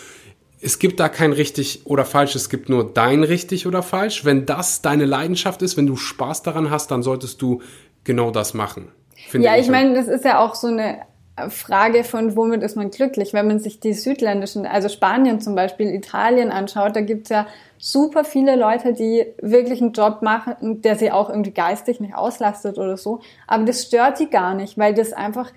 es gibt da kein richtig oder falsch, es gibt nur dein richtig oder falsch. Wenn das deine Leidenschaft ist, wenn du Spaß daran hast, dann solltest du genau das machen. Ja, ich, ich meine, das ist ja auch so eine Frage von, womit ist man glücklich? Wenn man sich die südländischen, also Spanien zum Beispiel, Italien anschaut, da gibt's ja super viele Leute, die wirklich einen Job machen, der sie auch irgendwie geistig nicht auslastet oder so. Aber das stört die gar nicht, weil das einfach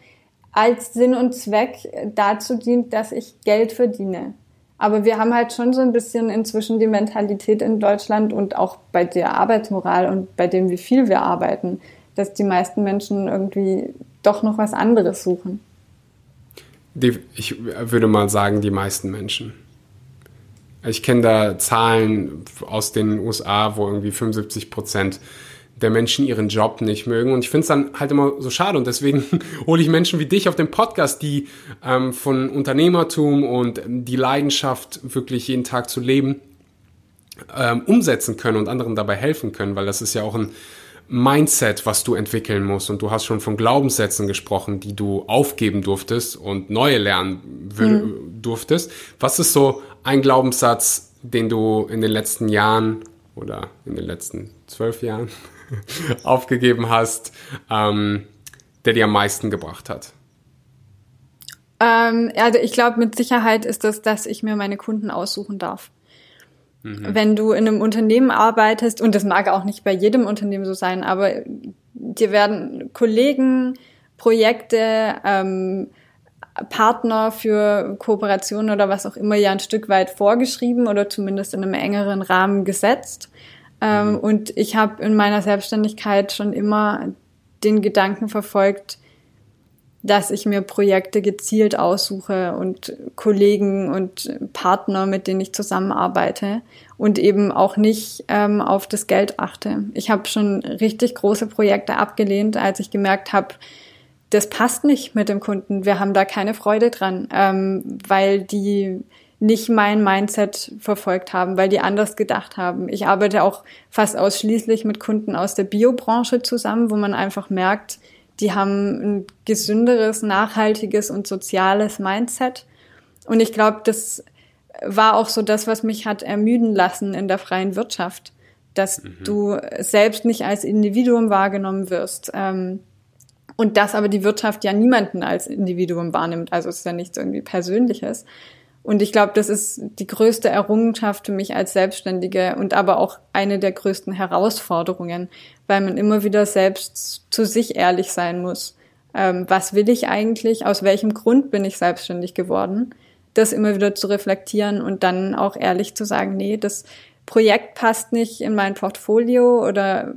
als Sinn und Zweck dazu dient, dass ich Geld verdiene. Aber wir haben halt schon so ein bisschen inzwischen die Mentalität in Deutschland und auch bei der Arbeitsmoral und bei dem, wie viel wir arbeiten, dass die meisten Menschen irgendwie doch noch was anderes suchen. Die, ich würde mal sagen, die meisten Menschen. Ich kenne da Zahlen aus den USA, wo irgendwie 75 Prozent der Menschen ihren Job nicht mögen. Und ich finde es dann halt immer so schade. Und deswegen hole ich Menschen wie dich auf den Podcast, die ähm, von Unternehmertum und die Leidenschaft, wirklich jeden Tag zu leben, ähm, umsetzen können und anderen dabei helfen können, weil das ist ja auch ein Mindset, was du entwickeln musst. Und du hast schon von Glaubenssätzen gesprochen, die du aufgeben durftest und neue lernen mhm. durftest. Was ist so ein Glaubenssatz, den du in den letzten Jahren oder in den letzten zwölf Jahren aufgegeben hast, ähm, der dir am meisten gebracht hat? Ähm, also ich glaube, mit Sicherheit ist das, dass ich mir meine Kunden aussuchen darf. Mhm. Wenn du in einem Unternehmen arbeitest, und das mag auch nicht bei jedem Unternehmen so sein, aber dir werden Kollegen, Projekte, ähm, Partner für Kooperationen oder was auch immer ja ein Stück weit vorgeschrieben oder zumindest in einem engeren Rahmen gesetzt. Ähm, mhm. Und ich habe in meiner Selbstständigkeit schon immer den Gedanken verfolgt, dass ich mir Projekte gezielt aussuche und Kollegen und Partner, mit denen ich zusammenarbeite und eben auch nicht ähm, auf das Geld achte. Ich habe schon richtig große Projekte abgelehnt, als ich gemerkt habe, das passt nicht mit dem Kunden. Wir haben da keine Freude dran, ähm, weil die nicht mein Mindset verfolgt haben, weil die anders gedacht haben. Ich arbeite auch fast ausschließlich mit Kunden aus der Biobranche zusammen, wo man einfach merkt, die haben ein gesünderes, nachhaltiges und soziales Mindset. Und ich glaube, das war auch so das, was mich hat ermüden lassen in der freien Wirtschaft, dass mhm. du selbst nicht als Individuum wahrgenommen wirst. Ähm, und dass aber die Wirtschaft ja niemanden als Individuum wahrnimmt. Also es ist ja nichts irgendwie Persönliches. Und ich glaube, das ist die größte Errungenschaft für mich als Selbstständige und aber auch eine der größten Herausforderungen, weil man immer wieder selbst zu sich ehrlich sein muss. Ähm, was will ich eigentlich? Aus welchem Grund bin ich selbstständig geworden? Das immer wieder zu reflektieren und dann auch ehrlich zu sagen, nee, das Projekt passt nicht in mein Portfolio oder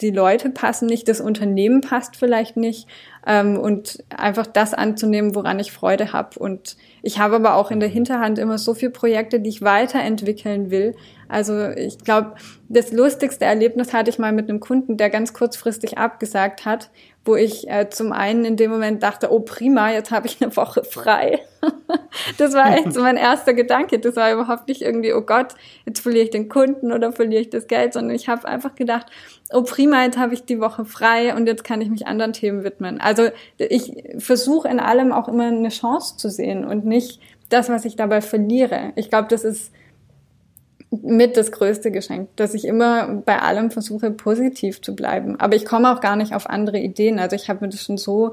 die Leute passen nicht, das Unternehmen passt vielleicht nicht ähm, und einfach das anzunehmen, woran ich Freude habe. Und ich habe aber auch in der Hinterhand immer so viele Projekte, die ich weiterentwickeln will. Also ich glaube, das lustigste Erlebnis hatte ich mal mit einem Kunden, der ganz kurzfristig abgesagt hat, wo ich äh, zum einen in dem Moment dachte, oh prima, jetzt habe ich eine Woche frei. das war echt so mein erster Gedanke. Das war überhaupt nicht irgendwie, oh Gott, jetzt verliere ich den Kunden oder verliere ich das Geld, sondern ich habe einfach gedacht, oh prima, jetzt habe ich die Woche frei und jetzt kann ich mich anderen Themen widmen. Also ich versuche in allem auch immer eine Chance zu sehen und nicht das, was ich dabei verliere. Ich glaube, das ist mit das größte Geschenk, dass ich immer bei allem versuche, positiv zu bleiben. Aber ich komme auch gar nicht auf andere Ideen. Also ich habe mir das schon so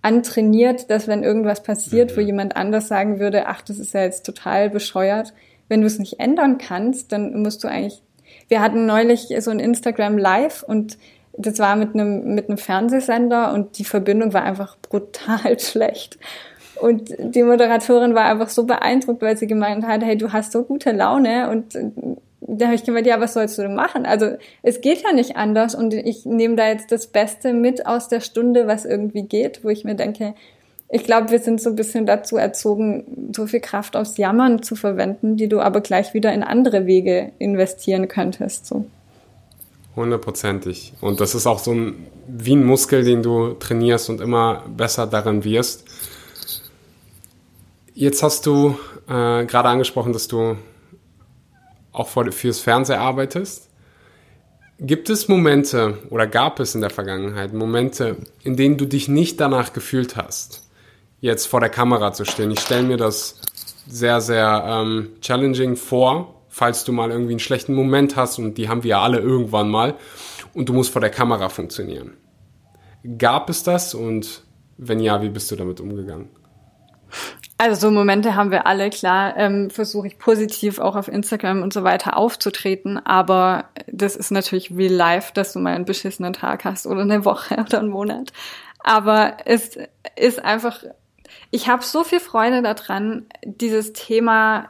antrainiert, dass wenn irgendwas passiert, mhm. wo jemand anders sagen würde, ach, das ist ja jetzt total bescheuert, wenn du es nicht ändern kannst, dann musst du eigentlich. Wir hatten neulich so ein Instagram Live und das war mit einem mit einem Fernsehsender und die Verbindung war einfach brutal schlecht. Und die Moderatorin war einfach so beeindruckt, weil sie gemeint hat, hey, du hast so gute Laune. Und da habe ich gemeint, ja, was sollst du denn machen? Also es geht ja nicht anders. Und ich nehme da jetzt das Beste mit aus der Stunde, was irgendwie geht, wo ich mir denke, ich glaube, wir sind so ein bisschen dazu erzogen, so viel Kraft aufs Jammern zu verwenden, die du aber gleich wieder in andere Wege investieren könntest. So. Hundertprozentig. Und das ist auch so ein, wie ein Muskel, den du trainierst und immer besser darin wirst. Jetzt hast du äh, gerade angesprochen, dass du auch für, fürs Fernsehen arbeitest. Gibt es Momente oder gab es in der Vergangenheit Momente, in denen du dich nicht danach gefühlt hast, jetzt vor der Kamera zu stehen? Ich stelle mir das sehr, sehr ähm, challenging vor, falls du mal irgendwie einen schlechten Moment hast und die haben wir ja alle irgendwann mal und du musst vor der Kamera funktionieren. Gab es das und wenn ja, wie bist du damit umgegangen? Also so Momente haben wir alle, klar, ähm, versuche ich positiv auch auf Instagram und so weiter aufzutreten, aber das ist natürlich real life, dass du mal einen beschissenen Tag hast oder eine Woche oder einen Monat. Aber es ist einfach, ich habe so viel Freude daran, dieses Thema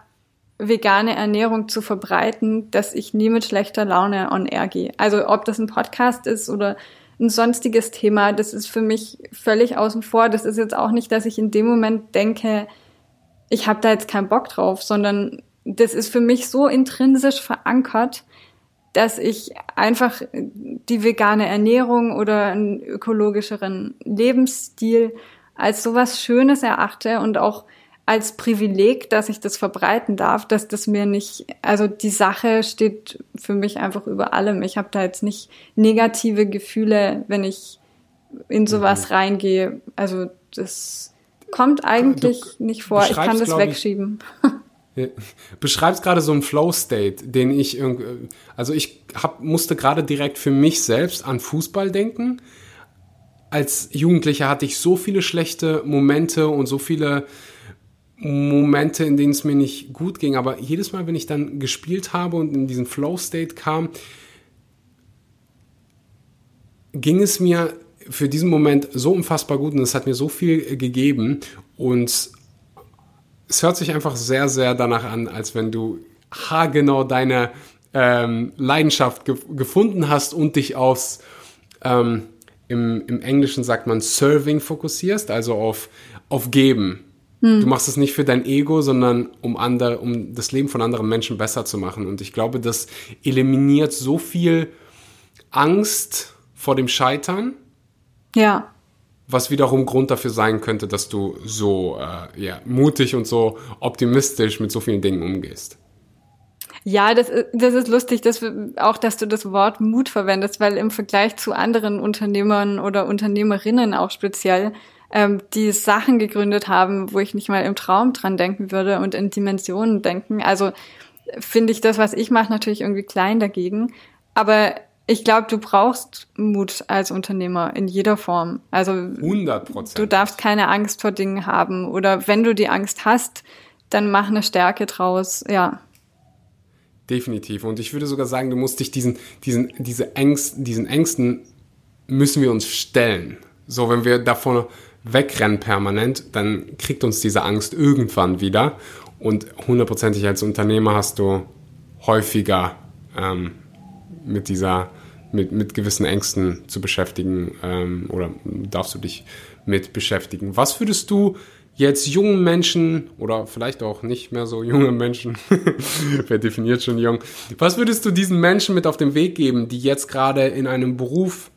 vegane Ernährung zu verbreiten, dass ich nie mit schlechter Laune on air gehe. Also ob das ein Podcast ist oder ein sonstiges Thema, das ist für mich völlig außen vor. Das ist jetzt auch nicht, dass ich in dem Moment denke, ich habe da jetzt keinen Bock drauf, sondern das ist für mich so intrinsisch verankert, dass ich einfach die vegane Ernährung oder einen ökologischeren Lebensstil als sowas Schönes erachte und auch als Privileg, dass ich das verbreiten darf, dass das mir nicht, also die Sache steht für mich einfach über allem. Ich habe da jetzt nicht negative Gefühle, wenn ich in sowas mhm. reingehe. Also das kommt eigentlich du nicht vor. Ich kann das wegschieben. Ich, beschreibst gerade so einen Flow-State, den ich irgendwie, also ich hab, musste gerade direkt für mich selbst an Fußball denken. Als Jugendlicher hatte ich so viele schlechte Momente und so viele Momente, in denen es mir nicht gut ging. Aber jedes Mal, wenn ich dann gespielt habe und in diesen Flow-State kam, ging es mir für diesen Moment so unfassbar gut und es hat mir so viel gegeben. Und es hört sich einfach sehr, sehr danach an, als wenn du haargenau deine ähm, Leidenschaft ge gefunden hast und dich aufs, ähm, im, im Englischen sagt man Serving fokussierst, also auf, auf Geben. Hm. Du machst es nicht für dein Ego, sondern um andere, um das Leben von anderen Menschen besser zu machen. Und ich glaube, das eliminiert so viel Angst vor dem Scheitern. Ja. Was wiederum Grund dafür sein könnte, dass du so äh, ja, mutig und so optimistisch mit so vielen Dingen umgehst. Ja, das, das ist lustig, dass wir, auch, dass du das Wort Mut verwendest, weil im Vergleich zu anderen Unternehmern oder Unternehmerinnen auch speziell ähm, die Sachen gegründet haben, wo ich nicht mal im Traum dran denken würde und in Dimensionen denken. Also finde ich das, was ich mache, natürlich irgendwie klein dagegen. Aber ich glaube, du brauchst Mut als Unternehmer in jeder Form. Also 100 Prozent. Du darfst keine Angst vor Dingen haben oder wenn du die Angst hast, dann mach eine Stärke draus. Ja. Definitiv. Und ich würde sogar sagen, du musst dich diesen, diesen, diese Ängst, diesen Ängsten müssen wir uns stellen. So, wenn wir davon wegrennen permanent, dann kriegt uns diese Angst irgendwann wieder. Und hundertprozentig als Unternehmer hast du häufiger ähm, mit dieser, mit, mit gewissen Ängsten zu beschäftigen ähm, oder darfst du dich mit beschäftigen. Was würdest du jetzt jungen Menschen oder vielleicht auch nicht mehr so junge Menschen, wer definiert schon jung, was würdest du diesen Menschen mit auf den Weg geben, die jetzt gerade in einem Beruf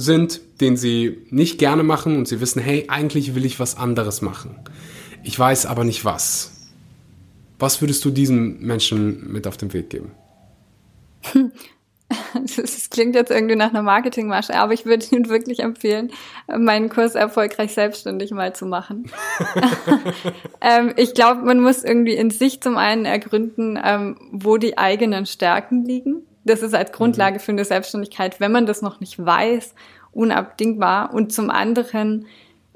sind, den sie nicht gerne machen und sie wissen, hey, eigentlich will ich was anderes machen. Ich weiß aber nicht was. Was würdest du diesen Menschen mit auf den Weg geben? das klingt jetzt irgendwie nach einer Marketingmasche, aber ich würde Ihnen wirklich empfehlen, meinen Kurs erfolgreich selbstständig mal zu machen. ähm, ich glaube, man muss irgendwie in sich zum einen ergründen, ähm, wo die eigenen Stärken liegen. Das ist als Grundlage für eine Selbstständigkeit, wenn man das noch nicht weiß, unabdingbar. Und zum anderen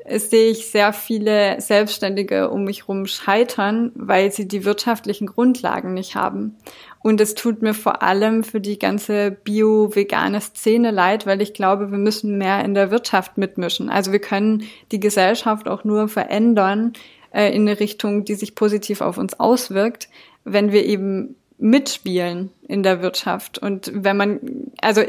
sehe ich sehr viele Selbstständige um mich herum scheitern, weil sie die wirtschaftlichen Grundlagen nicht haben. Und es tut mir vor allem für die ganze bio-vegane Szene leid, weil ich glaube, wir müssen mehr in der Wirtschaft mitmischen. Also wir können die Gesellschaft auch nur verändern äh, in eine Richtung, die sich positiv auf uns auswirkt, wenn wir eben mitspielen in der Wirtschaft. Und wenn man, also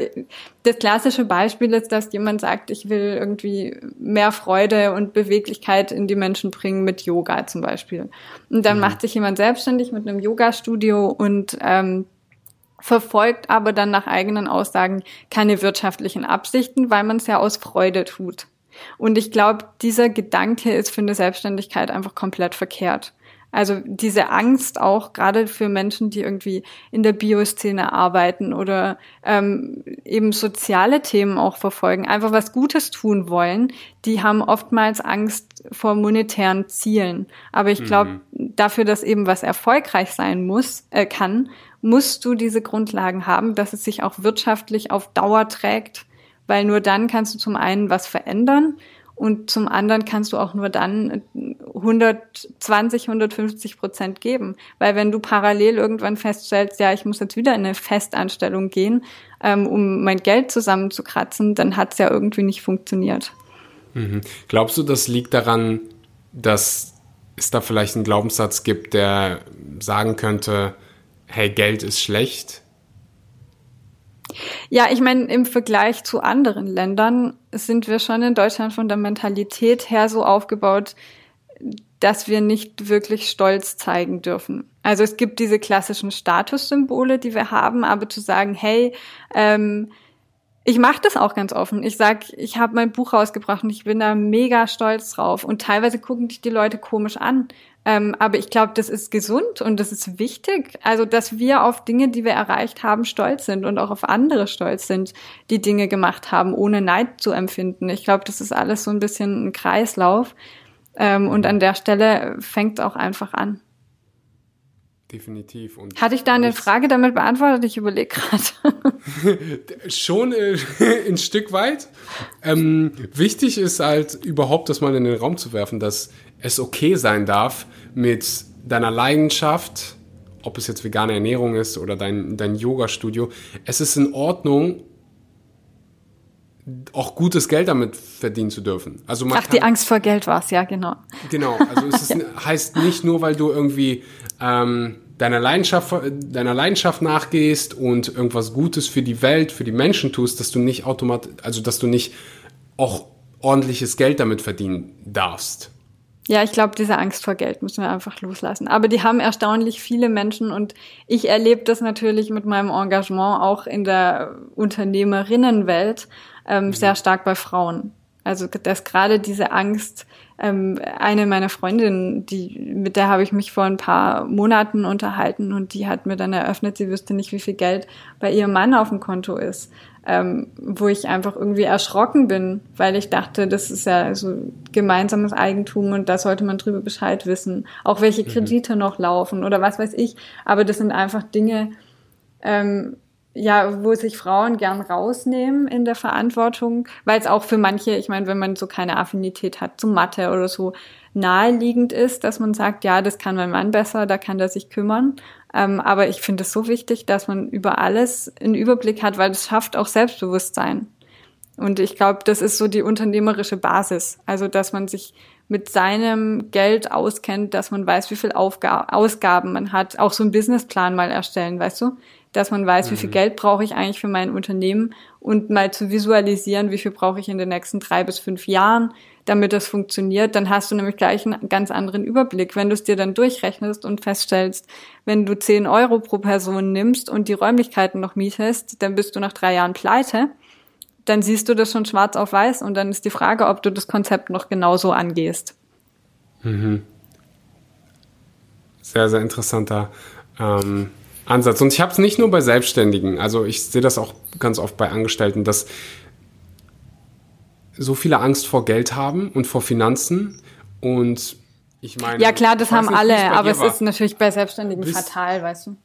das klassische Beispiel ist, dass jemand sagt, ich will irgendwie mehr Freude und Beweglichkeit in die Menschen bringen mit Yoga zum Beispiel. Und dann mhm. macht sich jemand selbstständig mit einem Yoga-Studio und ähm, verfolgt aber dann nach eigenen Aussagen keine wirtschaftlichen Absichten, weil man es ja aus Freude tut. Und ich glaube, dieser Gedanke ist für eine Selbstständigkeit einfach komplett verkehrt. Also diese Angst auch gerade für Menschen, die irgendwie in der Bioszene arbeiten oder ähm, eben soziale Themen auch verfolgen, einfach was Gutes tun wollen, die haben oftmals Angst vor monetären Zielen. Aber ich glaube, mhm. dafür, dass eben was erfolgreich sein muss, äh, kann, musst du diese Grundlagen haben, dass es sich auch wirtschaftlich auf Dauer trägt, weil nur dann kannst du zum einen was verändern und zum anderen kannst du auch nur dann 120, 150 Prozent geben. Weil wenn du parallel irgendwann feststellst, ja, ich muss jetzt wieder in eine Festanstellung gehen, ähm, um mein Geld zusammenzukratzen, dann hat es ja irgendwie nicht funktioniert. Mhm. Glaubst du, das liegt daran, dass es da vielleicht einen Glaubenssatz gibt, der sagen könnte, hey, Geld ist schlecht? Ja, ich meine, im Vergleich zu anderen Ländern sind wir schon in Deutschland von der Mentalität her so aufgebaut, dass wir nicht wirklich Stolz zeigen dürfen. Also es gibt diese klassischen Statussymbole, die wir haben, aber zu sagen, hey, ähm, ich mache das auch ganz offen. Ich sag, ich habe mein Buch rausgebracht und ich bin da mega stolz drauf. Und teilweise gucken dich die Leute komisch an, ähm, aber ich glaube, das ist gesund und das ist wichtig. Also, dass wir auf Dinge, die wir erreicht haben, stolz sind und auch auf andere stolz sind, die Dinge gemacht haben, ohne Neid zu empfinden. Ich glaube, das ist alles so ein bisschen ein Kreislauf. Ähm, und an der Stelle fängt es auch einfach an. Definitiv. Und Hatte ich da eine Frage damit beantwortet? Ich überlege gerade. Schon äh, ein Stück weit. Ähm, wichtig ist halt überhaupt das mal in den Raum zu werfen, dass es okay sein darf, mit deiner Leidenschaft, ob es jetzt vegane Ernährung ist oder dein, dein Yoga-Studio, es ist in Ordnung, auch gutes Geld damit verdienen zu dürfen. Also man Ach, die Angst vor Geld war es, ja, genau. Genau, also es ist, heißt nicht nur, weil du irgendwie ähm, deiner, Leidenschaft, deiner Leidenschaft nachgehst und irgendwas Gutes für die Welt, für die Menschen tust, dass du nicht automatisch, also dass du nicht auch ordentliches Geld damit verdienen darfst. Ja, ich glaube, diese Angst vor Geld müssen wir einfach loslassen. Aber die haben erstaunlich viele Menschen und ich erlebe das natürlich mit meinem Engagement auch in der Unternehmerinnenwelt ähm, mhm. sehr stark bei Frauen. Also dass gerade diese Angst, ähm, eine meiner Freundinnen, die, mit der habe ich mich vor ein paar Monaten unterhalten und die hat mir dann eröffnet, sie wüsste nicht, wie viel Geld bei ihrem Mann auf dem Konto ist ähm, wo ich einfach irgendwie erschrocken bin, weil ich dachte, das ist ja so gemeinsames Eigentum und da sollte man drüber Bescheid wissen. Auch welche mhm. Kredite mhm. noch laufen oder was weiß ich. Aber das sind einfach Dinge, ähm, ja, wo sich Frauen gern rausnehmen in der Verantwortung, weil es auch für manche, ich meine, wenn man so keine Affinität hat zu Mathe oder so, naheliegend ist, dass man sagt, ja, das kann mein Mann besser, da kann der sich kümmern. Ähm, aber ich finde es so wichtig, dass man über alles einen Überblick hat, weil es schafft auch Selbstbewusstsein. Und ich glaube, das ist so die unternehmerische Basis. Also, dass man sich mit seinem Geld auskennt, dass man weiß, wie viel Ausgaben man hat, auch so einen Businessplan mal erstellen, weißt du? Dass man weiß, mhm. wie viel mhm. Geld brauche ich eigentlich für mein Unternehmen und mal zu visualisieren, wie viel brauche ich in den nächsten drei bis fünf Jahren, damit das funktioniert, dann hast du nämlich gleich einen ganz anderen Überblick. Wenn du es dir dann durchrechnest und feststellst, wenn du 10 Euro pro Person nimmst und die Räumlichkeiten noch mietest, dann bist du nach drei Jahren pleite. Dann siehst du das schon schwarz auf weiß und dann ist die Frage, ob du das Konzept noch genauso angehst. Mhm. Sehr, sehr interessanter ähm, Ansatz. Und ich habe es nicht nur bei Selbstständigen, also ich sehe das auch ganz oft bei Angestellten, dass so viele Angst vor Geld haben und vor Finanzen und ich meine. Ja klar, das haben alle, aber es war. ist natürlich bei Selbstständigen Bis, fatal, weißt du.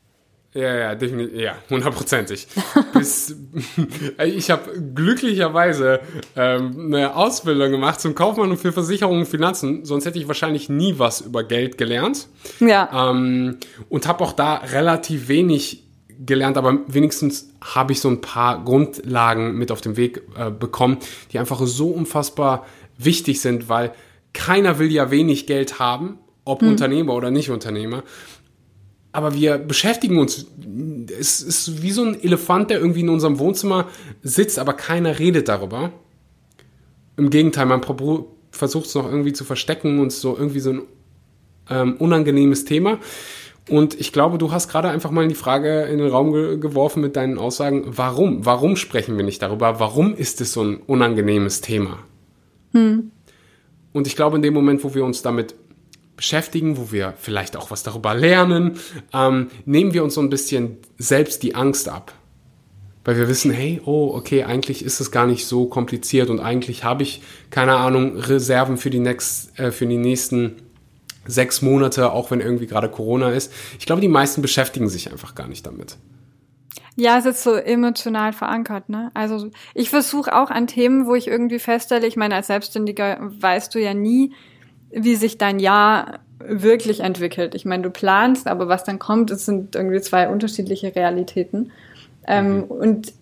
Ja, ja, definitiv, ja, hundertprozentig. Bis, ich habe glücklicherweise ähm, eine Ausbildung gemacht zum Kaufmann und für Versicherungen und Finanzen, sonst hätte ich wahrscheinlich nie was über Geld gelernt. Ja. Ähm, und habe auch da relativ wenig gelernt, aber wenigstens habe ich so ein paar Grundlagen mit auf den Weg äh, bekommen, die einfach so unfassbar wichtig sind, weil keiner will ja wenig Geld haben, ob hm. Unternehmer oder nicht Unternehmer aber wir beschäftigen uns. Es ist wie so ein Elefant, der irgendwie in unserem Wohnzimmer sitzt, aber keiner redet darüber. Im Gegenteil, man versucht es noch irgendwie zu verstecken und so irgendwie so ein ähm, unangenehmes Thema. Und ich glaube, du hast gerade einfach mal die Frage in den Raum ge geworfen mit deinen Aussagen, warum? Warum sprechen wir nicht darüber? Warum ist es so ein unangenehmes Thema? Hm. Und ich glaube, in dem Moment, wo wir uns damit beschäftigen, wo wir vielleicht auch was darüber lernen, ähm, nehmen wir uns so ein bisschen selbst die Angst ab. Weil wir wissen, hey, oh, okay, eigentlich ist es gar nicht so kompliziert und eigentlich habe ich, keine Ahnung, Reserven für die, next, äh, für die nächsten sechs Monate, auch wenn irgendwie gerade Corona ist. Ich glaube, die meisten beschäftigen sich einfach gar nicht damit. Ja, es ist so emotional verankert, ne? Also ich versuche auch an Themen, wo ich irgendwie feststelle, ich meine, als Selbstständiger weißt du ja nie, wie sich dein Jahr wirklich entwickelt. Ich meine, du planst, aber was dann kommt, es sind irgendwie zwei unterschiedliche Realitäten. Ähm, mhm. Und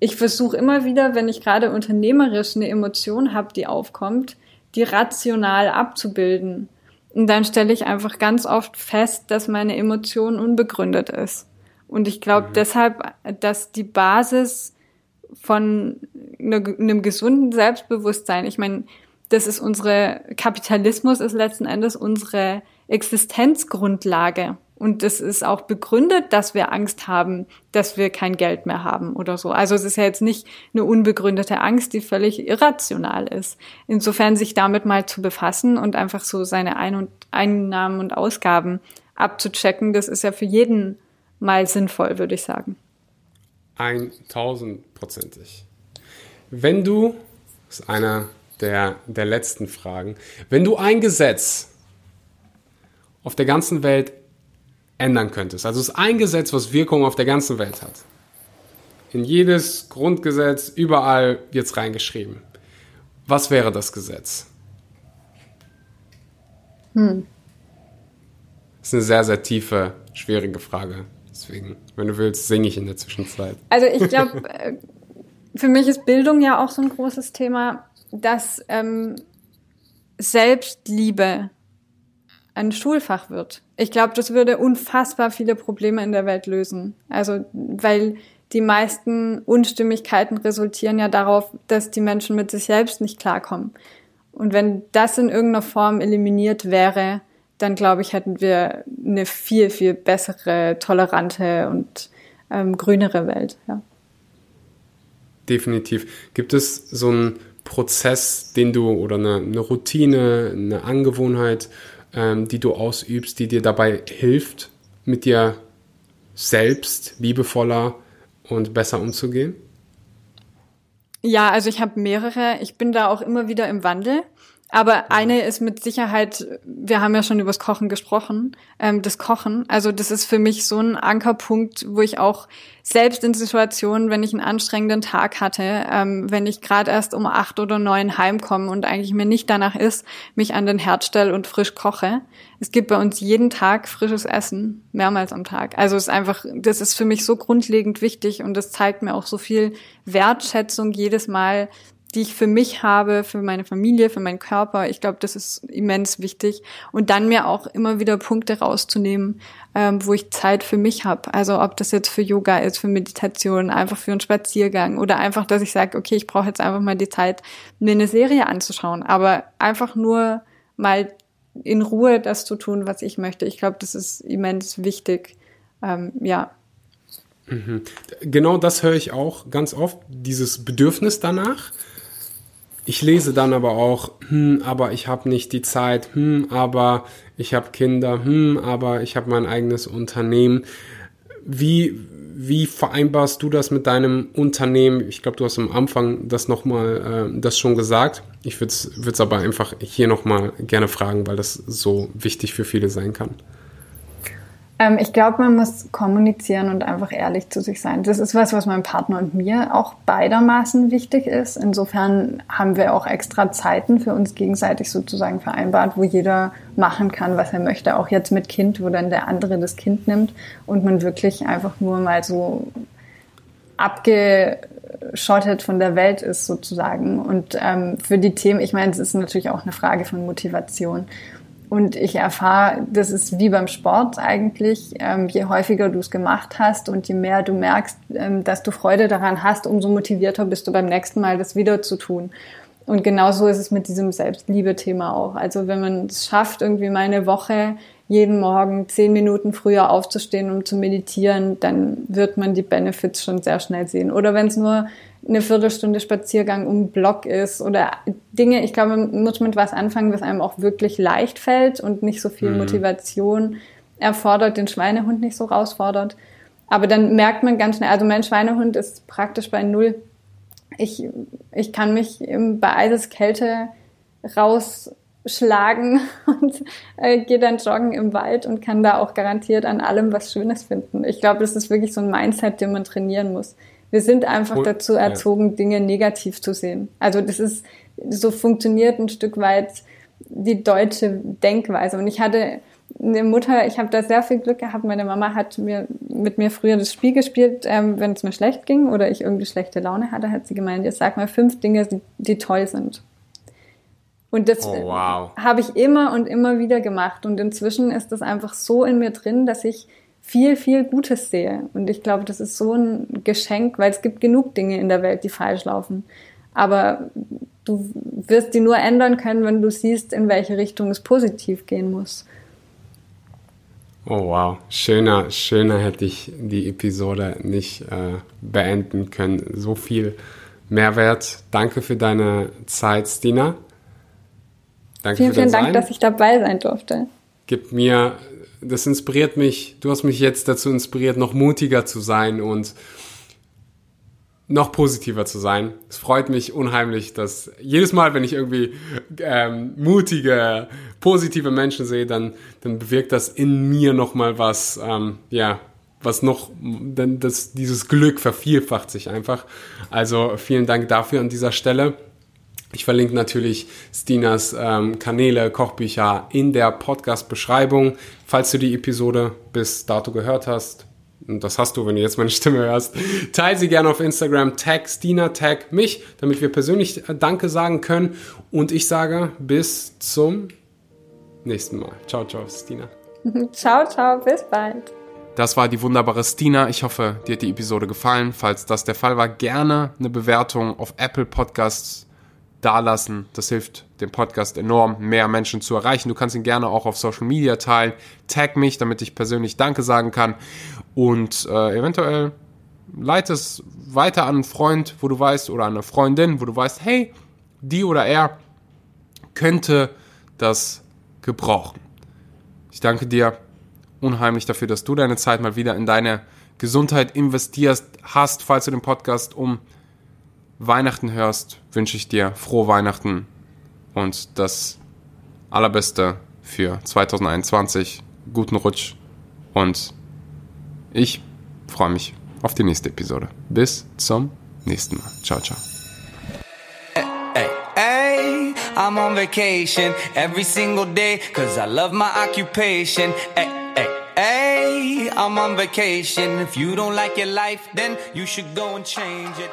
ich versuche immer wieder, wenn ich gerade unternehmerisch eine Emotion habe, die aufkommt, die rational abzubilden. Und dann stelle ich einfach ganz oft fest, dass meine Emotion unbegründet ist. Und ich glaube mhm. deshalb, dass die Basis von einem gesunden Selbstbewusstsein, ich meine, das ist unsere, Kapitalismus ist letzten Endes unsere Existenzgrundlage. Und das ist auch begründet, dass wir Angst haben, dass wir kein Geld mehr haben oder so. Also es ist ja jetzt nicht eine unbegründete Angst, die völlig irrational ist. Insofern sich damit mal zu befassen und einfach so seine Ein- und Einnahmen und Ausgaben abzuchecken, das ist ja für jeden mal sinnvoll, würde ich sagen. 1000-prozentig. Wenn du, das ist einer der, der letzten Fragen. Wenn du ein Gesetz auf der ganzen Welt ändern könntest, also es ist ein Gesetz, was Wirkung auf der ganzen Welt hat, in jedes Grundgesetz, überall jetzt reingeschrieben, was wäre das Gesetz? Hm. Das ist eine sehr, sehr tiefe, schwierige Frage. Deswegen, wenn du willst, singe ich in der Zwischenzeit. Also ich glaube, äh, für mich ist Bildung ja auch so ein großes Thema dass ähm, Selbstliebe ein Schulfach wird. Ich glaube, das würde unfassbar viele Probleme in der Welt lösen. Also, weil die meisten Unstimmigkeiten resultieren ja darauf, dass die Menschen mit sich selbst nicht klarkommen. Und wenn das in irgendeiner Form eliminiert wäre, dann glaube ich, hätten wir eine viel, viel bessere, tolerante und ähm, grünere Welt. Ja. Definitiv. Gibt es so ein Prozess, den du oder eine, eine Routine, eine Angewohnheit, ähm, die du ausübst, die dir dabei hilft, mit dir selbst liebevoller und besser umzugehen? Ja, also ich habe mehrere. Ich bin da auch immer wieder im Wandel. Aber eine ist mit Sicherheit, wir haben ja schon übers Kochen gesprochen, ähm, das Kochen. Also das ist für mich so ein Ankerpunkt, wo ich auch selbst in Situationen, wenn ich einen anstrengenden Tag hatte, ähm, wenn ich gerade erst um acht oder neun heimkomme und eigentlich mir nicht danach ist, mich an den Herd stelle und frisch koche. Es gibt bei uns jeden Tag frisches Essen, mehrmals am Tag. Also es ist einfach, das ist für mich so grundlegend wichtig und das zeigt mir auch so viel Wertschätzung jedes Mal, die ich für mich habe, für meine Familie, für meinen Körper. Ich glaube, das ist immens wichtig. Und dann mir auch immer wieder Punkte rauszunehmen, ähm, wo ich Zeit für mich habe. Also ob das jetzt für Yoga ist, für Meditation, einfach für einen Spaziergang oder einfach, dass ich sage, okay, ich brauche jetzt einfach mal die Zeit, mir eine Serie anzuschauen. Aber einfach nur mal in Ruhe das zu tun, was ich möchte. Ich glaube, das ist immens wichtig. Ähm, ja, mhm. Genau das höre ich auch ganz oft, dieses Bedürfnis danach. Ich lese dann aber auch, hm, aber ich habe nicht die Zeit, hm, aber ich habe Kinder, hm, aber ich habe mein eigenes Unternehmen. wie, wie vereinbarst du das mit deinem Unternehmen? Ich glaube, du hast am Anfang das nochmal, äh, das schon gesagt. Ich würde es aber einfach hier nochmal gerne fragen, weil das so wichtig für viele sein kann. Ähm, ich glaube, man muss kommunizieren und einfach ehrlich zu sich sein. Das ist was, was meinem Partner und mir auch beidermaßen wichtig ist. Insofern haben wir auch extra Zeiten für uns gegenseitig sozusagen vereinbart, wo jeder machen kann, was er möchte. Auch jetzt mit Kind, wo dann der andere das Kind nimmt und man wirklich einfach nur mal so abgeschottet von der Welt ist sozusagen. Und ähm, für die Themen, ich meine, es ist natürlich auch eine Frage von Motivation. Und ich erfahre, das ist wie beim Sport eigentlich, ähm, je häufiger du es gemacht hast und je mehr du merkst, ähm, dass du Freude daran hast, umso motivierter bist du beim nächsten Mal, das wieder zu tun. Und genauso ist es mit diesem Selbstliebe-Thema auch. Also wenn man es schafft, irgendwie mal eine Woche jeden Morgen zehn Minuten früher aufzustehen, um zu meditieren, dann wird man die Benefits schon sehr schnell sehen. Oder wenn es nur eine Viertelstunde Spaziergang um den Block ist oder Dinge, ich glaube, man muss mit was anfangen, was einem auch wirklich leicht fällt und nicht so viel mhm. Motivation erfordert, den Schweinehund nicht so rausfordert. Aber dann merkt man ganz schnell, also mein Schweinehund ist praktisch bei Null. Ich, ich kann mich bei Eiseskälte rausschlagen und äh, gehe dann joggen im Wald und kann da auch garantiert an allem was Schönes finden. Ich glaube, das ist wirklich so ein Mindset, den man trainieren muss. Wir sind einfach dazu erzogen, ja. Dinge negativ zu sehen. Also das ist, so funktioniert ein Stück weit die deutsche Denkweise. Und ich hatte eine Mutter, ich habe da sehr viel Glück gehabt. Meine Mama hat mir mit mir früher das Spiel gespielt, ähm, wenn es mir schlecht ging oder ich irgendwie schlechte Laune hatte, hat sie gemeint, jetzt sag mal fünf Dinge, die, die toll sind. Und das oh, wow. habe ich immer und immer wieder gemacht. Und inzwischen ist das einfach so in mir drin, dass ich viel, viel Gutes sehe. Und ich glaube, das ist so ein Geschenk, weil es gibt genug Dinge in der Welt, die falsch laufen. Aber du wirst die nur ändern können, wenn du siehst, in welche Richtung es positiv gehen muss. Oh wow, schöner, schöner hätte ich die Episode nicht äh, beenden können. So viel Mehrwert. Danke für deine Zeit, Stina. Danke vielen, vielen Dank, Sein. dass ich dabei sein durfte. Gib mir das inspiriert mich, du hast mich jetzt dazu inspiriert, noch mutiger zu sein und noch positiver zu sein. Es freut mich unheimlich, dass jedes Mal, wenn ich irgendwie ähm, mutige, positive Menschen sehe, dann, dann bewirkt das in mir nochmal was, ähm, ja, was noch, denn das, dieses Glück vervielfacht sich einfach. Also vielen Dank dafür an dieser Stelle. Ich verlinke natürlich Stinas ähm, Kanäle, Kochbücher in der Podcast-Beschreibung. Falls du die Episode bis dato gehört hast, und das hast du, wenn du jetzt meine Stimme hörst, teile sie gerne auf Instagram, tag Stina, tag mich, damit wir persönlich äh, Danke sagen können. Und ich sage bis zum nächsten Mal. Ciao, ciao, Stina. Ciao, ciao, bis bald. Das war die wunderbare Stina. Ich hoffe, dir hat die Episode gefallen. Falls das der Fall war, gerne eine Bewertung auf Apple Podcasts dalassen. Das hilft dem Podcast enorm, mehr Menschen zu erreichen. Du kannst ihn gerne auch auf Social Media teilen. Tag mich, damit ich persönlich Danke sagen kann. Und äh, eventuell leite es weiter an einen Freund, wo du weißt, oder an eine Freundin, wo du weißt, hey, die oder er könnte das gebrauchen. Ich danke dir unheimlich dafür, dass du deine Zeit mal wieder in deine Gesundheit investierst hast, falls du den Podcast um Weihnachten hörst, wünsche ich dir frohe Weihnachten und das Allerbeste für 2021. Guten Rutsch und ich freue mich auf die nächste Episode. Bis zum nächsten Mal. Ciao, ciao. Hey, I'm on vacation every single day cause I love my occupation. Hey, hey, hey, I'm on vacation. If you don't like your life, then you should go and change it.